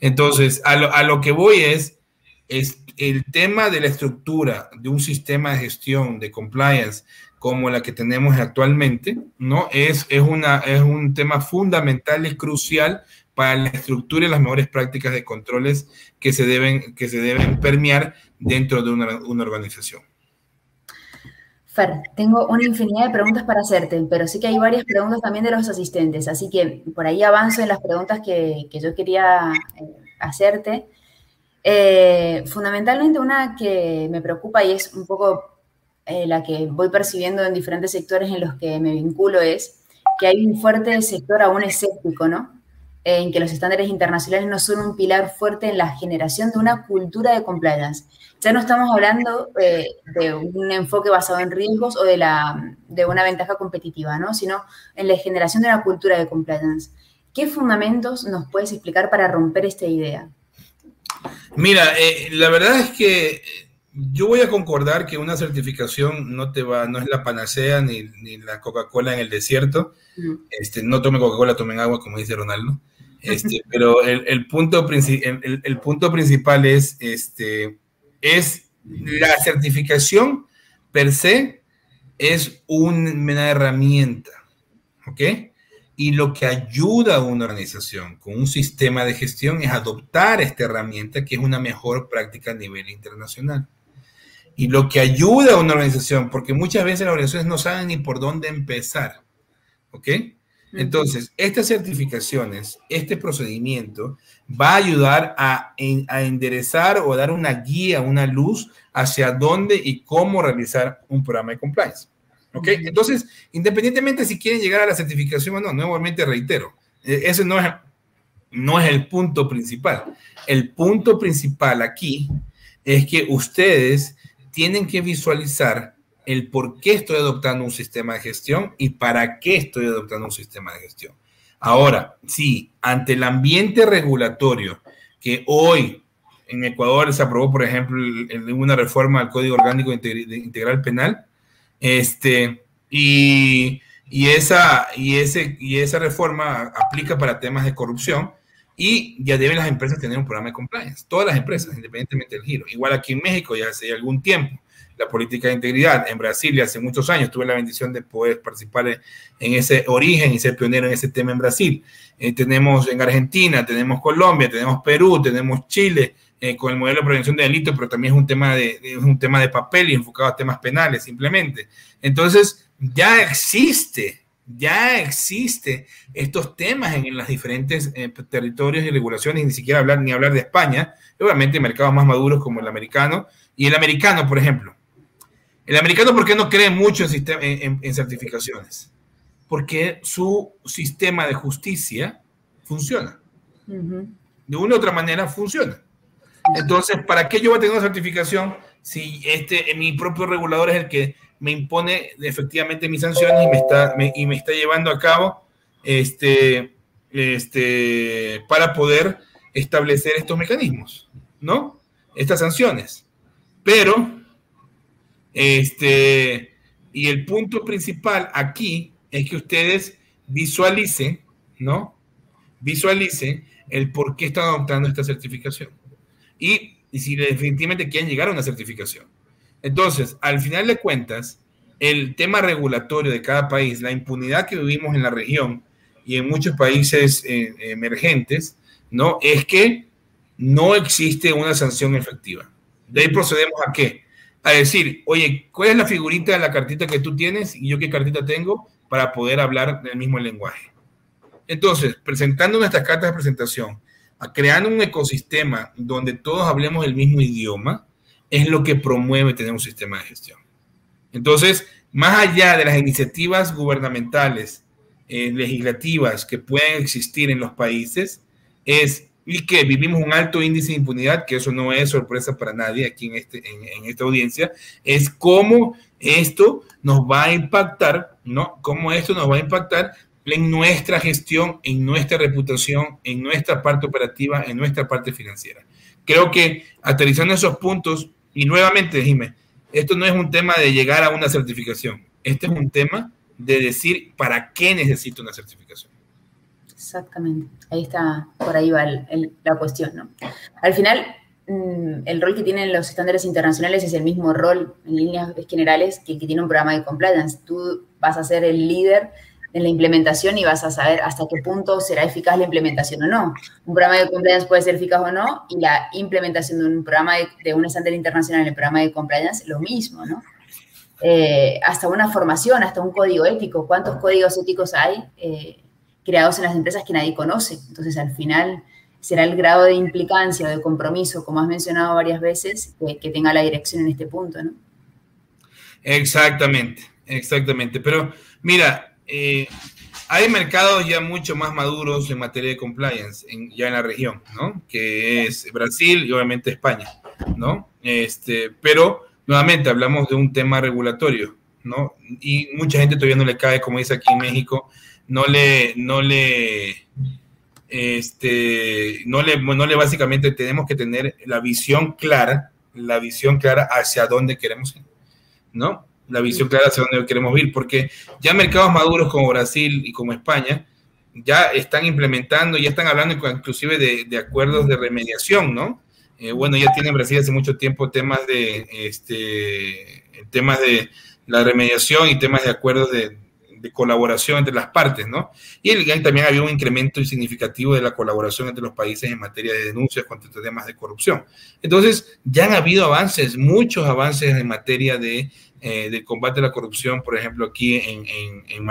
Entonces, a lo, a lo que voy es, es el tema de la estructura de un sistema de gestión de compliance como la que tenemos actualmente, ¿no? Es, es, una, es un tema fundamental y crucial para la estructura y las mejores prácticas de controles que se deben, que se deben permear dentro de una, una organización. Fer, tengo una infinidad de preguntas para hacerte, pero sí que hay varias preguntas también de los asistentes, así que por ahí avanzo en las preguntas que, que yo quería eh, hacerte. Eh, fundamentalmente una que me preocupa y es un poco eh, la que voy percibiendo en diferentes sectores en los que me vinculo es que hay un fuerte sector aún escéptico, ¿no? En que los estándares internacionales no son un pilar fuerte en la generación de una cultura de compliance. Ya no estamos hablando eh, de un enfoque basado en riesgos o de, la, de una ventaja competitiva, ¿no? Sino en la generación de una cultura de compliance. ¿Qué fundamentos nos puedes explicar para romper esta idea? Mira, eh, la verdad es que yo voy a concordar que una certificación no te va, no es la panacea ni, ni la Coca-Cola en el desierto. Este, no tome Coca-Cola, tomen agua, como dice Ronaldo. Este, pero el, el punto el, el, punto principal es, este, es la certificación per se es una herramienta, ¿ok? Y lo que ayuda a una organización con un sistema de gestión es adoptar esta herramienta que es una mejor práctica a nivel internacional. Y lo que ayuda a una organización, porque muchas veces las organizaciones no saben ni por dónde empezar, ¿ok? Entonces, estas certificaciones, este procedimiento va a ayudar a, a, enderezar o dar una guía, una luz hacia dónde y cómo realizar un programa de compliance. ¿Ok? Entonces, independientemente si quieren llegar a la certificación o no, nuevamente reitero, e, ese no es, no es el punto principal. El punto principal aquí es que ustedes tienen que visualizar el por qué estoy adoptando un sistema de gestión y para qué estoy adoptando un sistema de gestión. Ahora, sí, ante el ambiente regulatorio que hoy en Ecuador se aprobó, por ejemplo, una reforma al Código Orgánico Integral Penal, este, y, esa, y, ese, y esa reforma aplica para temas de corrupción y ya deben las empresas tener un programa de compliance, todas las empresas, independientemente del giro. Igual aquí en México ya hace algún tiempo la política de integridad. En Brasil ya hace muchos años tuve la bendición de poder participar en ese origen y ser pionero en ese tema en Brasil. Eh, tenemos en Argentina, tenemos Colombia, tenemos Perú, tenemos Chile, eh, con el modelo de prevención de delitos, pero también es un tema de, es un tema de papel y enfocado a temas penales simplemente. Entonces, ya existe, ya existe estos temas en, en los diferentes eh, territorios y regulaciones, ni siquiera hablar ni hablar de España, obviamente mercados más maduros como el americano. Y el americano, por ejemplo, el americano, ¿por qué no cree mucho en, en, certificaciones? Porque su sistema de justicia funciona. De una u otra manera funciona. Entonces, ¿para qué yo voy a tener una certificación si este, mi propio regulador es el que me impone efectivamente mis sanciones y me está, y me está llevando a cabo este, este, para poder establecer estos mecanismos, ¿no? Estas sanciones. Pero este, y el punto principal aquí es que ustedes visualicen, ¿no? Visualicen el por qué están adoptando esta certificación. Y, y si definitivamente quieren llegar a una certificación. Entonces, al final de cuentas, el tema regulatorio de cada país, la impunidad que vivimos en la región y en muchos países eh, emergentes, ¿no? Es que no existe una sanción efectiva. De ahí procedemos a qué? a decir, oye, ¿cuál es la figurita de la cartita que tú tienes y yo qué cartita tengo para poder hablar del mismo lenguaje? Entonces, presentando nuestras cartas de presentación, a creando un ecosistema donde todos hablemos el mismo idioma, es lo que promueve tener un sistema de gestión. Entonces, más allá de las iniciativas gubernamentales, eh, legislativas que pueden existir en los países, es y que vivimos un alto índice de impunidad, que eso no es sorpresa para nadie aquí en, este, en, esta audiencia, es cómo esto nos va a impactar, ¿no? Cómo esto nos va a impactar en nuestra gestión, en nuestra reputación, en nuestra parte operativa, en nuestra parte financiera. Creo que aterrizando esos puntos, y nuevamente, dime, esto no es un tema de llegar a una certificación, este es un tema de decir para qué necesito una certificación. Exactamente, ahí está, por ahí va la cuestión, ¿no? Al final, mm, el rol que tienen los estándares internacionales es el mismo rol en líneas generales que el que tiene un programa de compliance. Tú vas a ser el líder en la implementación y vas a saber hasta qué punto será eficaz la implementación o no. Un programa de compliance puede ser eficaz o no y la implementación de un programa de, un estándar internacional en el programa de compliance lo mismo, ¿no? Eh, hasta una formación, hasta un código ético. ¿Cuántos códigos éticos hay eh, creados en las empresas que nadie conoce? Entonces, al final, será el grado de implicancia o de compromiso, como has mencionado varias veces, que tenga la dirección en este punto, ¿no? Exactamente, exactamente. Pero mira, eh, hay mercados ya mucho más maduros en materia de compliance ya en la región, ¿no? Que es Brasil y obviamente España, ¿no? Este, pero nuevamente hablamos de un tema regulatorio, ¿no? Y mucha gente todavía no le cae, como dice aquí en México, no le, no le, este, no le, no le básicamente tenemos que tener la visión clara, la visión clara hacia dónde queremos ir, ¿no? La visión clara hacia dónde queremos ir, porque ya mercados maduros como Brasil y como España ya están implementando, ya están hablando inclusive de, acuerdos de remediación, ¿no? Eh, bueno, ya tiene Brasil hace mucho tiempo temas de, este, temas de la remediación y temas de acuerdos de, colaboración entre las partes, ¿no? Y también había un incremento significativo de la colaboración entre los países en materia de denuncias contra temas de corrupción. Entonces, ya han habido avances, muchos avances en materia de, eh, combate a la corrupción, por ejemplo, aquí en, en,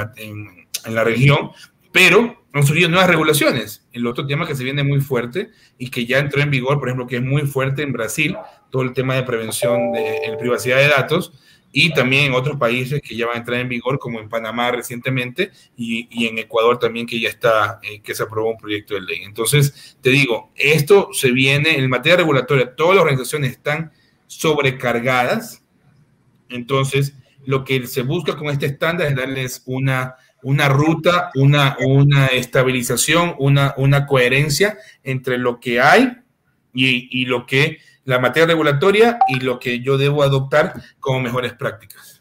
en, la región, pero han surgido nuevas regulaciones. El otro tema que se viene muy fuerte y que ya entró en vigor, por ejemplo, que es muy fuerte en Brasil, todo el tema de prevención de, de privacidad de datos, y también en otros países que ya van a entrar en vigor, como en Panamá recientemente y, y en Ecuador también que ya está, eh, que se aprobó un proyecto de ley. Entonces, te digo, esto se viene en materia regulatoria, todas las organizaciones están sobrecargadas, entonces lo que se busca con este estándar es darles una, una ruta, una, una estabilización, una, una coherencia entre lo que hay y, y lo que la materia regulatoria y lo que yo debo adoptar como mejores prácticas.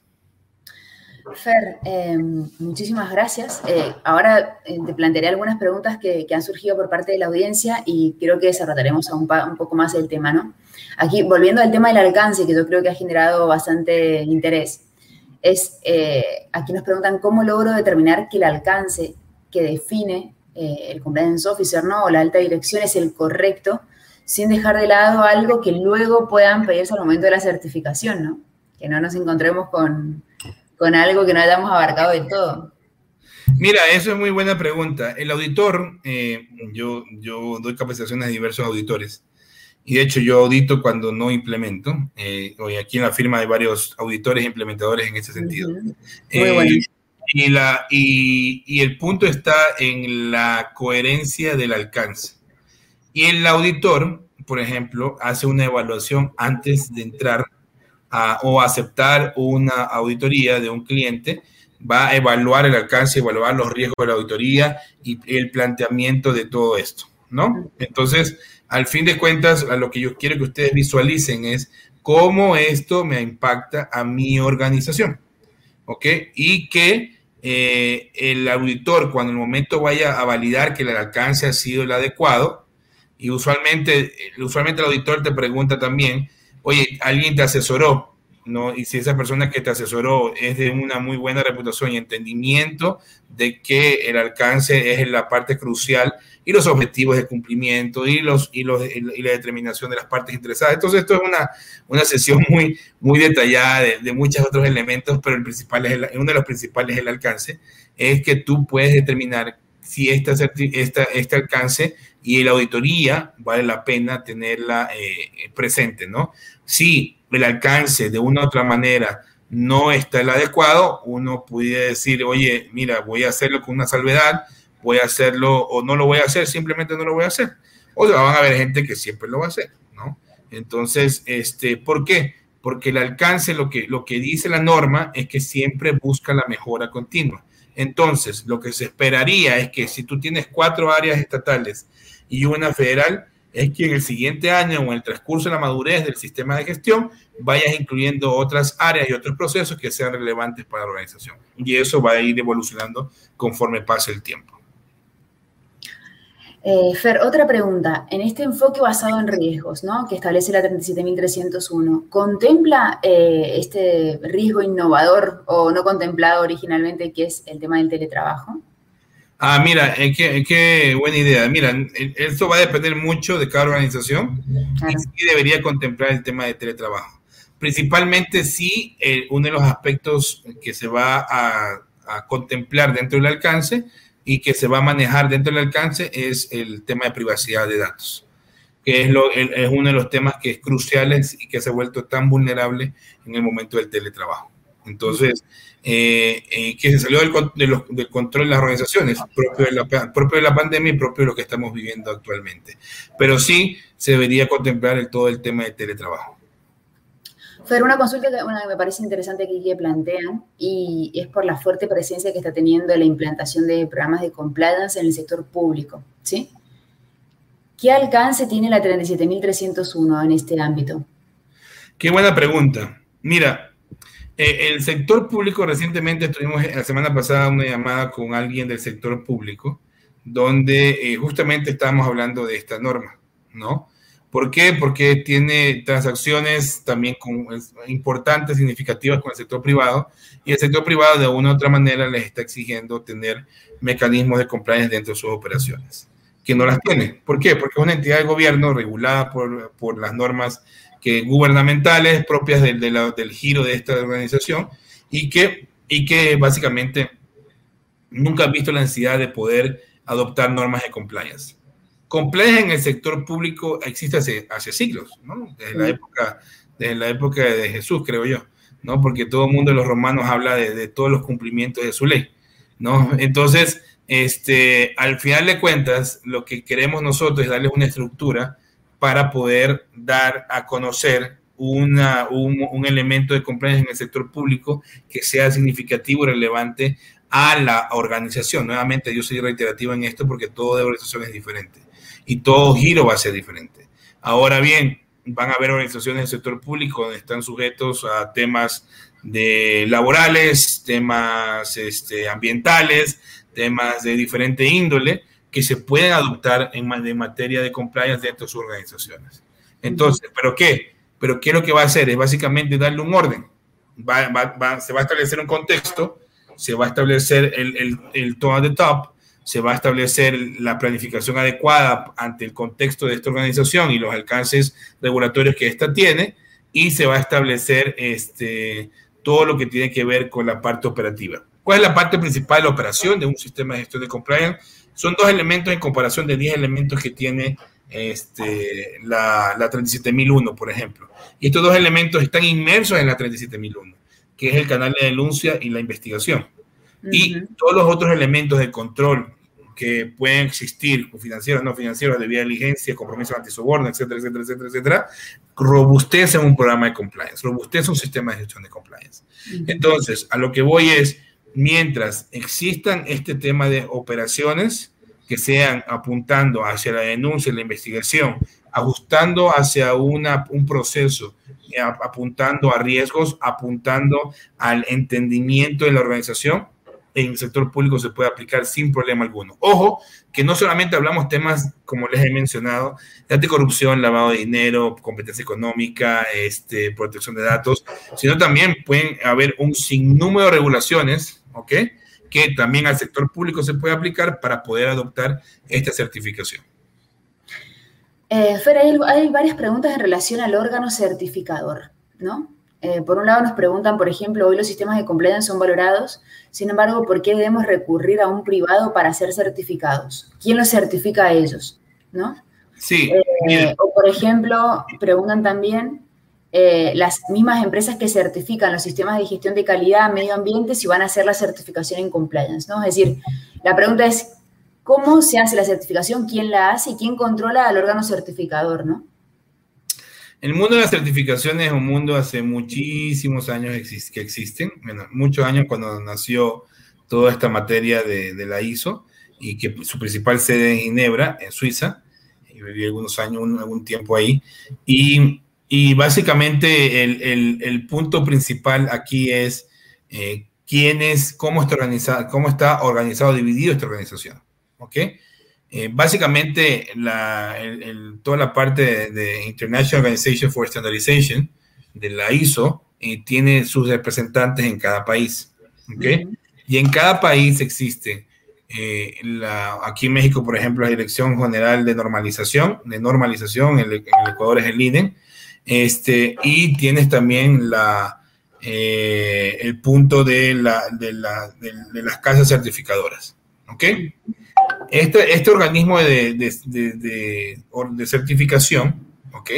Fer, em, muchísimas gracias. Eh, ahora eh, te plantearé algunas preguntas que, han surgido por parte de la audiencia y creo que desarrollaremos un, poco más el tema, ¿no? Aquí, volviendo al tema del alcance, que yo creo que ha generado bastante interés, es, eh, aquí nos preguntan cómo logro determinar que el alcance que define el compliance officer, ¿no? O la alta dirección es el correcto sin dejar de lado algo que luego puedan pedirse al momento de la certificación, ¿no? Que no nos encontremos con, algo que no hayamos abarcado del todo. Mira, eso es muy buena pregunta. El auditor, eh, yo, yo doy capacitaciones a diversos auditores y de hecho yo audito cuando no implemento. Eh, hoy aquí en la firma hay varios auditores e implementadores en ese sentido. Muy eh, y, la, y, y el punto está en la coherencia del alcance. Y el auditor, por ejemplo, hace una evaluación antes de entrar o aceptar una auditoría de un cliente, va a evaluar el alcance, evaluar los riesgos de la auditoría y el planteamiento de todo esto, ¿no? Entonces, al fin de cuentas, a lo que yo quiero que ustedes visualicen es cómo esto me impacta a mi organización, ¿ok? Y que eh, el auditor, cuando el momento vaya a validar que el alcance ha sido el adecuado, y usualmente, usualmente el auditor te pregunta también, oye, alguien te asesoró, ¿no? Y si esa persona que te asesoró es de una muy buena reputación y entendimiento de que el alcance es la parte crucial y los objetivos de cumplimiento y, los, y, los, y la determinación de las partes interesadas. Entonces, esto es una, una sesión muy, muy detallada de, de muchos otros elementos, pero el principal es uno de los principales es el alcance, es que tú puedes determinar si esta, esta, este alcance y la auditoría vale la pena tenerla eh, presente, ¿no? Si el alcance de una u otra manera no está el adecuado, uno puede decir, oye, mira, voy a hacerlo con una salvedad, voy a hacerlo o no lo voy a hacer, simplemente no lo voy a hacer. O van a haber gente que siempre lo va a hacer, ¿no? Entonces, este, ¿por qué? Porque el alcance, lo que, lo que dice la norma es que siempre busca la mejora continua. Entonces, lo que se esperaría es que si tú tienes cuatro áreas estatales y una federal, es que en el siguiente año o en el transcurso de la madurez del sistema de gestión vayas incluyendo otras áreas y otros procesos que sean relevantes para la organización. Y eso va a ir evolucionando conforme pase el tiempo. Eh, Fer, otra pregunta. En este enfoque basado en riesgos, ¿no? que establece la 37.301, ¿contempla eh, este riesgo innovador o no contemplado originalmente, que es el tema del teletrabajo? Ah, mira, eh, qué, buena idea. Mira, esto va a depender mucho de cada organización y sí debería contemplar el tema de teletrabajo. Principalmente si uno de los aspectos que se va a, a contemplar dentro del alcance y que se va a manejar dentro del alcance es el tema de privacidad de datos, que es, lo, es uno de los temas que es crucial y que se ha vuelto tan vulnerable en el momento del teletrabajo. Entonces, eh, eh, que se salió del, del, control de las organizaciones, propio de, la, propio de la pandemia y propio de lo que estamos viviendo actualmente. Pero sí se debería contemplar el, todo el tema de teletrabajo. Fer, una consulta que, me parece interesante aquí que plantean y es por la fuerte presencia que está teniendo la implantación de programas de compliance en el sector público, ¿sí? ¿Qué alcance tiene la 37.301 en este ámbito? Qué buena pregunta. Mira, eh, el sector público, recientemente tuvimos la semana pasada una llamada con alguien del sector público donde eh, justamente estábamos hablando de esta norma, ¿no? ¿Por qué? Porque tiene transacciones también con, importantes, significativas con el sector privado y el sector privado de una u otra manera les está exigiendo tener mecanismos de compliance dentro de sus operaciones, que no las tiene. ¿Por qué? Porque es una entidad de gobierno regulada por, por las normas que, gubernamentales propias del, del giro de esta organización y que, y que básicamente nunca han visto la necesidad de poder adoptar normas de compliance compleja en el sector público existe hace, hace siglos, ¿no? Desde, la época, desde la época de Jesús, creo yo, ¿no? Porque todo el mundo de los romanos habla de, de, todos los cumplimientos de su ley, ¿no? Entonces, este, al final de cuentas, lo que queremos nosotros es darles una estructura para poder dar a conocer un, un, elemento de compliance en el sector público que sea significativo y relevante a la organización. Nuevamente, yo soy reiterativo en esto porque toda organización es diferente y todo giro va a ser diferente. Ahora bien, van a haber organizaciones del sector público donde están sujetos a temas de laborales, temas este, ambientales, temas de diferente índole que se pueden adoptar en, materia de compliance dentro de sus organizaciones. Entonces, ¿pero qué? ¿Pero qué es lo que va a hacer? Es básicamente darle un orden. se va a establecer un contexto, se va a establecer el, el, el top the top, se va a establecer la planificación adecuada ante el contexto de esta organización y los alcances regulatorios que ésta tiene, y se va a establecer este, todo lo que tiene que ver con la parte operativa. ¿Cuál es la parte principal de la operación de un sistema de gestión de compliance? Son dos elementos en comparación de 10 elementos que tiene este, la, la 37001, por ejemplo. Y estos dos elementos están inmersos en la 37001, que es el canal de denuncia y la investigación. Y todos los otros elementos de control que pueden existir, financieros, no financieros, de vía diligencia, compromisos antisoborno, etcétera, etcétera, etcétera, etcétera, robustecen un programa de compliance, robustecen un sistema de gestión de compliance. Entonces, a lo que voy es, mientras existan este tema de operaciones que sean apuntando hacia la denuncia la investigación, ajustando hacia una, un proceso, eh, apuntando a riesgos, apuntando al entendimiento de la organización, en el sector público se puede aplicar sin problema alguno. Ojo, que no solamente hablamos temas, como les he mencionado, de anticorrupción, lavado de dinero, competencia económica, este, protección de datos, sino también pueden haber un sinnúmero de regulaciones, ¿ok? Que también al sector público se puede aplicar para poder adoptar esta certificación. Eh, Fer, hay, hay varias preguntas en relación al órgano certificador, ¿no? Eh, por un lado nos preguntan, por ejemplo, hoy los sistemas de compliance son valorados, sin embargo, ¿por qué debemos recurrir a un privado para ser certificados? ¿Quién los certifica a ellos? ¿No? Sí. Eh, o por ejemplo, preguntan también eh, las mismas empresas que certifican los sistemas de gestión de calidad, medio ambiente, si van a hacer la certificación en compliance, ¿no? Es decir, la pregunta es, ¿cómo se hace la certificación? ¿Quién la hace y quién controla al órgano certificador, ¿no? El mundo de las certificaciones es un mundo hace muchísimos años que existen, muchos años cuando nació toda esta materia de, la ISO y que su principal sede es Ginebra, en Suiza. Y viví algunos años, algún tiempo ahí. Y, y básicamente el, el, punto principal aquí es eh, quién es, cómo está organizado, cómo está organizado, dividido esta organización. ¿Ok? Eh, básicamente, la, toda la parte de, International Organization for Standardization, de la ISO, eh, tiene sus representantes en cada país. ¿okay? Y en cada país existe, eh, la, aquí en México, por ejemplo, la Dirección General de Normalización, de Normalización, en el, Ecuador es el INE, este, y tienes también la, el punto de, la, de, la, de, las casas certificadoras. ¿Ok? Este, este organismo de, certificación, ¿ok?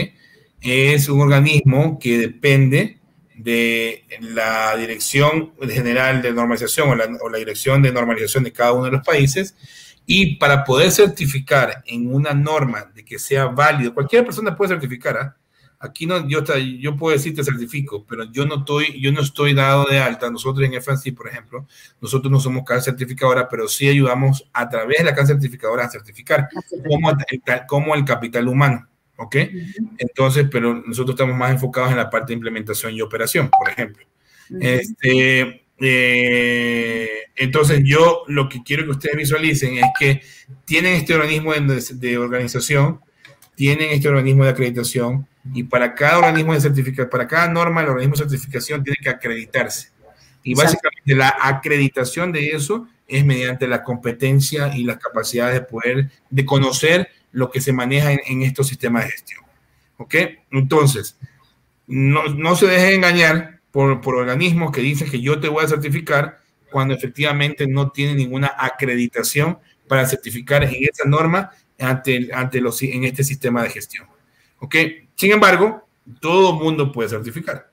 Es un organismo que depende de la Dirección General de Normalización o la, o la, Dirección de Normalización de cada uno de los países. Y para poder certificar en una norma de que sea válido, cualquier persona puede certificar, ¿ah? Aquí no, yo, yo puedo decir te certifico, pero yo no estoy, yo no estoy dado de alta. Nosotros en FNC, por ejemplo, nosotros no somos casa certificadora, pero sí ayudamos a través de la casa certificadora a certificar como, el, como el capital humano. ¿Ok? Entonces, pero nosotros estamos más enfocados en la parte de implementación y operación, por ejemplo. Este, eh, entonces, yo lo que quiero que ustedes visualicen es que tienen este organismo de, de organización, tienen este organismo de acreditación, y para cada organismo de certificación, para cada norma, el organismo de certificación tiene que acreditarse. Y básicamente la acreditación de eso es mediante la competencia y las capacidades de poder, de conocer lo que se maneja en, estos sistemas de gestión. ¿Ok? Entonces, no, no se deje engañar por, por, organismos que dicen que yo te voy a certificar cuando efectivamente no tiene ninguna acreditación para certificar en esa norma ante, ante los, en este sistema de gestión. ¿Ok? Sin embargo, todo mundo puede certificar.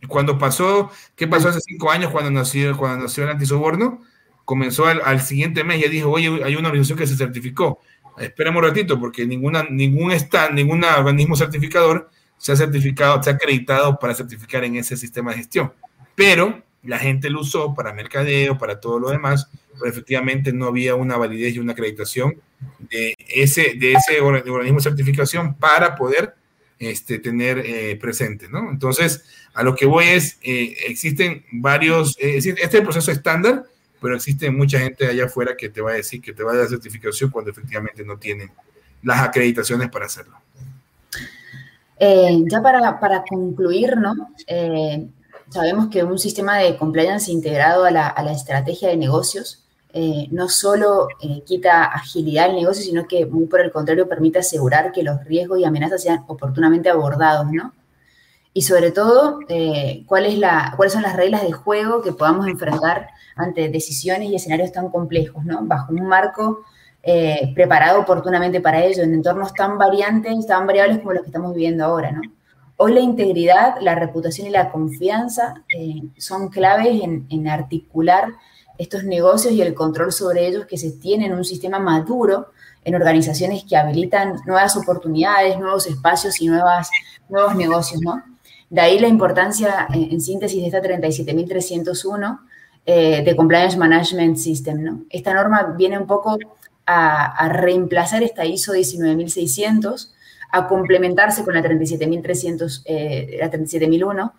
Y cuando pasó, ¿qué pasó hace cinco años cuando nació, cuando nació el antisoborno? Comenzó al, siguiente mes, ya dijo, oye, hay una organización que se certificó. Esperemos un ratito, porque ninguna, ningún stand, ningún organismo certificador se ha certificado, se ha acreditado para certificar en ese sistema de gestión. Pero la gente lo usó para mercadeo, para todo lo demás, efectivamente no había una validez y una acreditación de ese, de ese organismo de certificación para poder este, tener eh, presente, ¿no? Entonces, a lo que voy es, eh, existen varios, eh, este es el proceso estándar, pero existe mucha gente allá afuera que te va a decir que te va a dar certificación cuando efectivamente no tienen las acreditaciones para hacerlo. ya para, para, concluir, ¿no? sabemos que un sistema de compliance integrado a la, a la estrategia de negocios eh, no solo eh, quita agilidad al negocio, sino que muy por el contrario permite asegurar que los riesgos y amenazas sean oportunamente abordados, ¿no? Y sobre todo, eh, ¿cuál es la, cuáles son las reglas de juego que podamos enfrentar ante decisiones y escenarios tan complejos, ¿no? Bajo un marco preparado oportunamente para ello, en entornos tan variantes, tan variables como los que estamos viviendo ahora, ¿no? Hoy la integridad, la reputación y la confianza son claves en articular estos negocios y el control sobre ellos que se tiene en un sistema maduro, en organizaciones que habilitan nuevas oportunidades, nuevos espacios y nuevas, nuevos negocios, ¿no? De ahí la importancia, en, síntesis, de esta 37.301 eh, de Compliance Management System. Esta norma viene un poco a, reemplazar esta ISO 19.600, a complementarse con la 37.300, eh, la 37.001,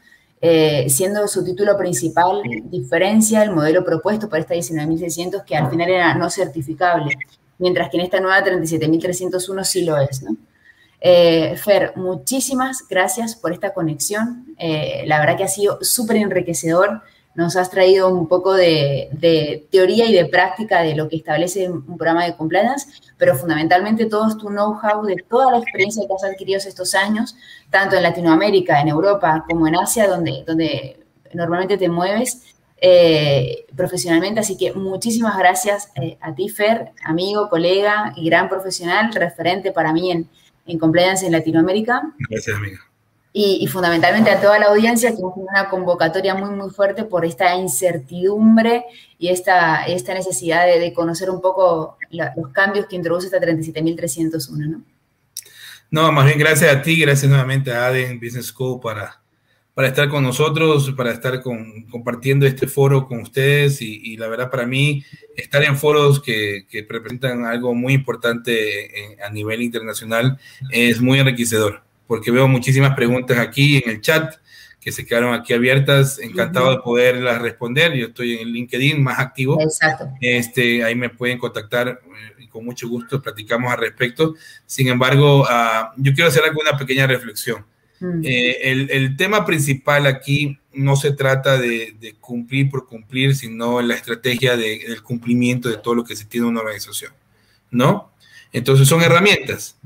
eh, siendo su título principal diferencia el modelo propuesto para esta 19.600 que al final era no certificable, mientras que en esta nueva 37.301 sí lo es. ¿no? Eh, Fer, muchísimas gracias por esta conexión. Eh, la verdad que ha sido súper enriquecedor nos has traído un poco de, teoría y de práctica de lo que establece un programa de compliance, pero fundamentalmente todo tu know-how de toda la experiencia que has adquirido estos años, tanto en Latinoamérica, en Europa, como en Asia, donde, donde normalmente te mueves eh, profesionalmente. Así que muchísimas gracias eh, a ti, Fer, amigo, colega y gran profesional, referente para mí en, en compliance en Latinoamérica. Gracias, amiga y, fundamentalmente a toda la audiencia que es una convocatoria muy, muy fuerte por esta incertidumbre y esta, esta necesidad de, conocer un poco los cambios que introduce esta 37.301, ¿no? No, más bien gracias a ti, gracias nuevamente a ADEN Business School para, para estar con nosotros, para estar con, compartiendo este foro con ustedes y, la verdad para mí estar en foros que, que representan algo muy importante a nivel internacional es muy enriquecedor, porque veo muchísimas preguntas aquí en el chat que se quedaron aquí abiertas, encantado de poderlas responder, yo estoy en LinkedIn más activo, Exacto. Este, ahí me pueden contactar eh, y con mucho gusto platicamos al respecto, sin embargo, uh, yo quiero hacer alguna pequeña reflexión. Eh, el, el, tema principal aquí no se trata de, de, cumplir por cumplir, sino la estrategia de, del cumplimiento de todo lo que se tiene en una organización, ¿no? Entonces son herramientas.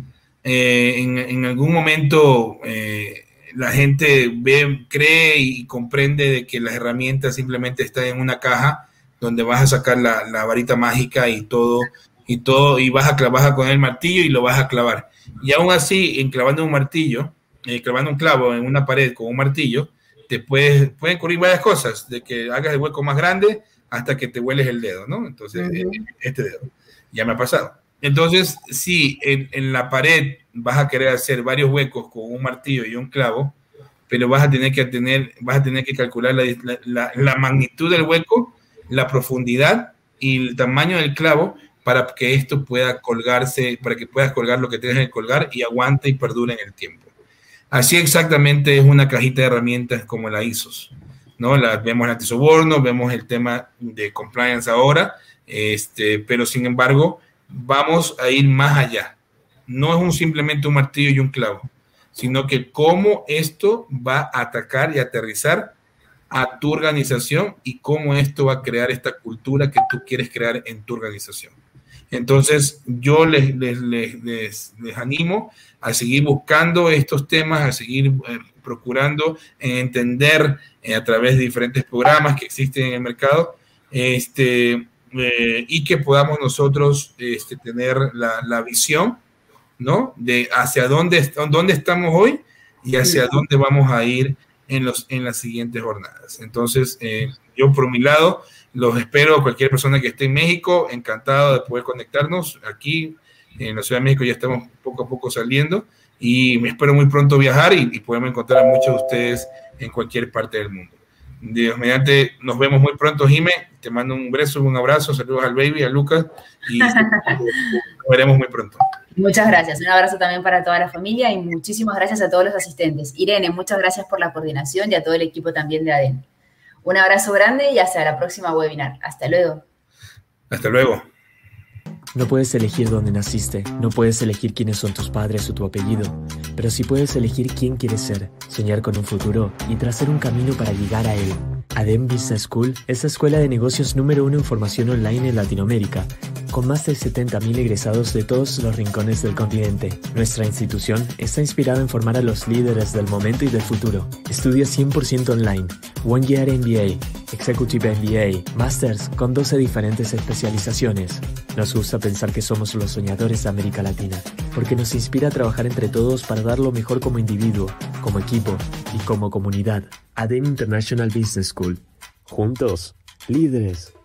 Eh, en, en, algún momento eh, la gente ve, cree y comprende de que las herramientas simplemente están en una caja donde vas a sacar la, la varita mágica y todo, y todo, y vas a clavar con el martillo y lo vas a clavar. Y aún así, enclavando un martillo, eh, clavando un clavo en una pared con un martillo, te puedes, pueden ocurrir varias cosas, de que hagas el hueco más grande hasta que te hueles el dedo, ¿no? Entonces, eh, este dedo, ya me ha pasado. Entonces, si en, la pared vas a querer hacer varios huecos con un martillo y un clavo, pero vas a tener que tener, vas a tener que calcular la, la, la magnitud del hueco, la profundidad y el tamaño del clavo para que esto pueda colgarse, para que puedas colgar lo que tienes que colgar y aguante y perdure en el tiempo. Así exactamente es una cajita de herramientas como la ISOS. ¿no? La, vemos el antisoborno, vemos el tema de compliance ahora, este, pero sin embargo, vamos a ir más allá. No es un, simplemente un martillo y un clavo, sino que cómo esto va a atacar y aterrizar a tu organización y cómo esto va a crear esta cultura que tú quieres crear en tu organización. Entonces, yo les, les, les, les animo a seguir buscando estos temas, a seguir eh, procurando entender eh, a través de diferentes programas que existen en el mercado, este, eh, y que podamos nosotros este, tener la, la, visión, ¿no? De hacia dónde, dónde estamos hoy y hacia dónde vamos a ir en, los, en las siguientes jornadas. Entonces, yo por mi lado, los espero, cualquier persona que esté en México, encantado de poder conectarnos aquí en la Ciudad de México ya estamos poco a poco saliendo y me espero muy pronto viajar y, y podemos encontrar a muchos de ustedes en cualquier parte del mundo. Dios mediante, nos vemos muy pronto, Jime. Te mando un beso, un abrazo, saludos al baby, a Lucas y nos veremos muy pronto. Muchas gracias. Un abrazo también para toda la familia y muchísimas gracias a todos los asistentes. Irene, muchas gracias por la coordinación y a todo el equipo también de ADEN. Un abrazo grande y hasta la próxima webinar. Hasta luego. Hasta luego. No puedes elegir dónde naciste, no puedes elegir quiénes son tus padres o tu apellido, pero sí puedes elegir quién quieres ser, soñar con un futuro y trazar un camino para llegar a él. ADEM Business School es la escuela de negocios número uno en formación online en Latinoamérica, con más de 70.000 egresados de todos los rincones del continente. Nuestra institución está inspirada en formar a los líderes del momento y del futuro. Estudia 100% online, One Year MBA, Executive MBA, Masters con 12 diferentes especializaciones. Nos gusta pensar que somos los soñadores de América Latina, porque nos inspira a trabajar entre todos para dar lo mejor como individuo, como equipo y como comunidad. ADEM International Business School. Juntos, líderes.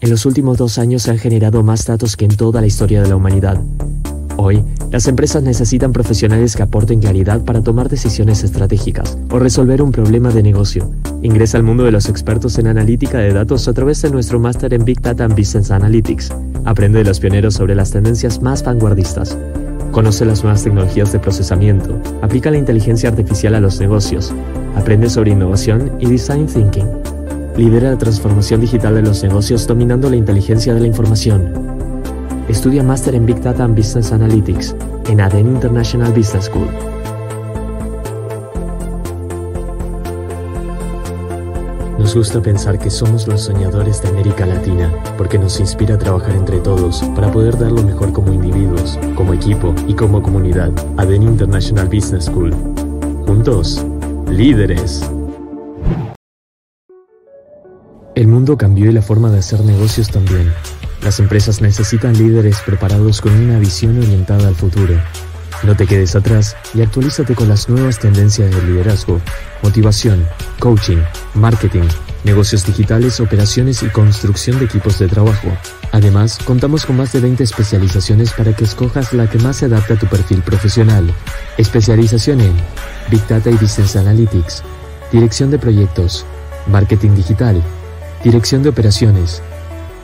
En los últimos dos años se han generado más datos que en toda la historia de la humanidad. Hoy, las empresas necesitan profesionales que aporten claridad para tomar decisiones estratégicas o resolver un problema de negocio. Ingresa al mundo de los expertos en analítica de datos a través de nuestro máster en Big Data and Business Analytics. Aprende de los pioneros sobre las tendencias más vanguardistas. Conoce las nuevas tecnologías de procesamiento. Aplica la inteligencia artificial a los negocios. Aprende sobre innovación y design thinking. Lidera la transformación digital de los negocios dominando la inteligencia de la información. Estudia máster en Big Data and Business Analytics en ADEN International Business School. Nos gusta pensar que somos los soñadores de América Latina porque nos inspira a trabajar entre todos para poder dar lo mejor como individuos, como equipo y como comunidad. ADEN International Business School. Juntos, líderes. El mundo cambió y la forma de hacer negocios también. Las empresas necesitan líderes preparados con una visión orientada al futuro. No te quedes atrás y actualízate con las nuevas tendencias de liderazgo, motivación, coaching, marketing, negocios digitales, operaciones y construcción de equipos de trabajo. Además, contamos con más de 20 especializaciones para que escojas la que más se adapte a tu perfil profesional. Especialización en Big Data y Business Analytics, Dirección de Proyectos, Marketing Digital, Dirección de Operaciones,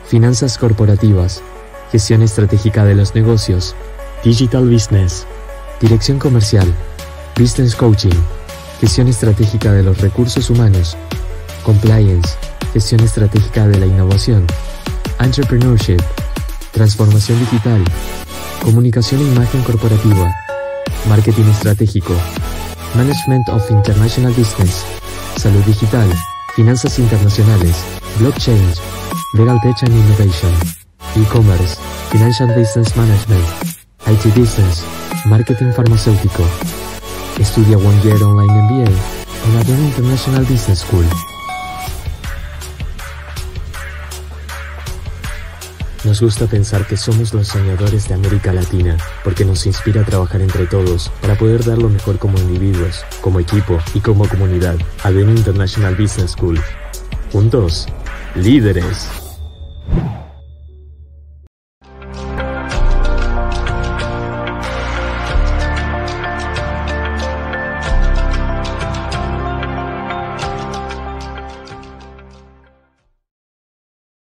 Finanzas Corporativas, Gestión Estratégica de los Negocios, Digital Business, Dirección Comercial, Business Coaching, Gestión Estratégica de los Recursos Humanos, Compliance, Gestión Estratégica de la Innovación, Entrepreneurship, Transformación Digital, Comunicación e Imagen Corporativa, Marketing Estratégico, Management of International Business, Salud Digital, Finanzas Internacionales, Blockchain, Legal Tech and Innovation, E-Commerce, Financial Business Management, IT Business, Marketing Farmacéutico. Estudia One Year Online MBA en Adyen International Business School. Nos gusta pensar que somos los soñadores de América Latina, porque nos inspira a trabajar entre todos para poder dar lo mejor como individuos, como equipo y como comunidad. Adyen International Business School. Juntos, líderes.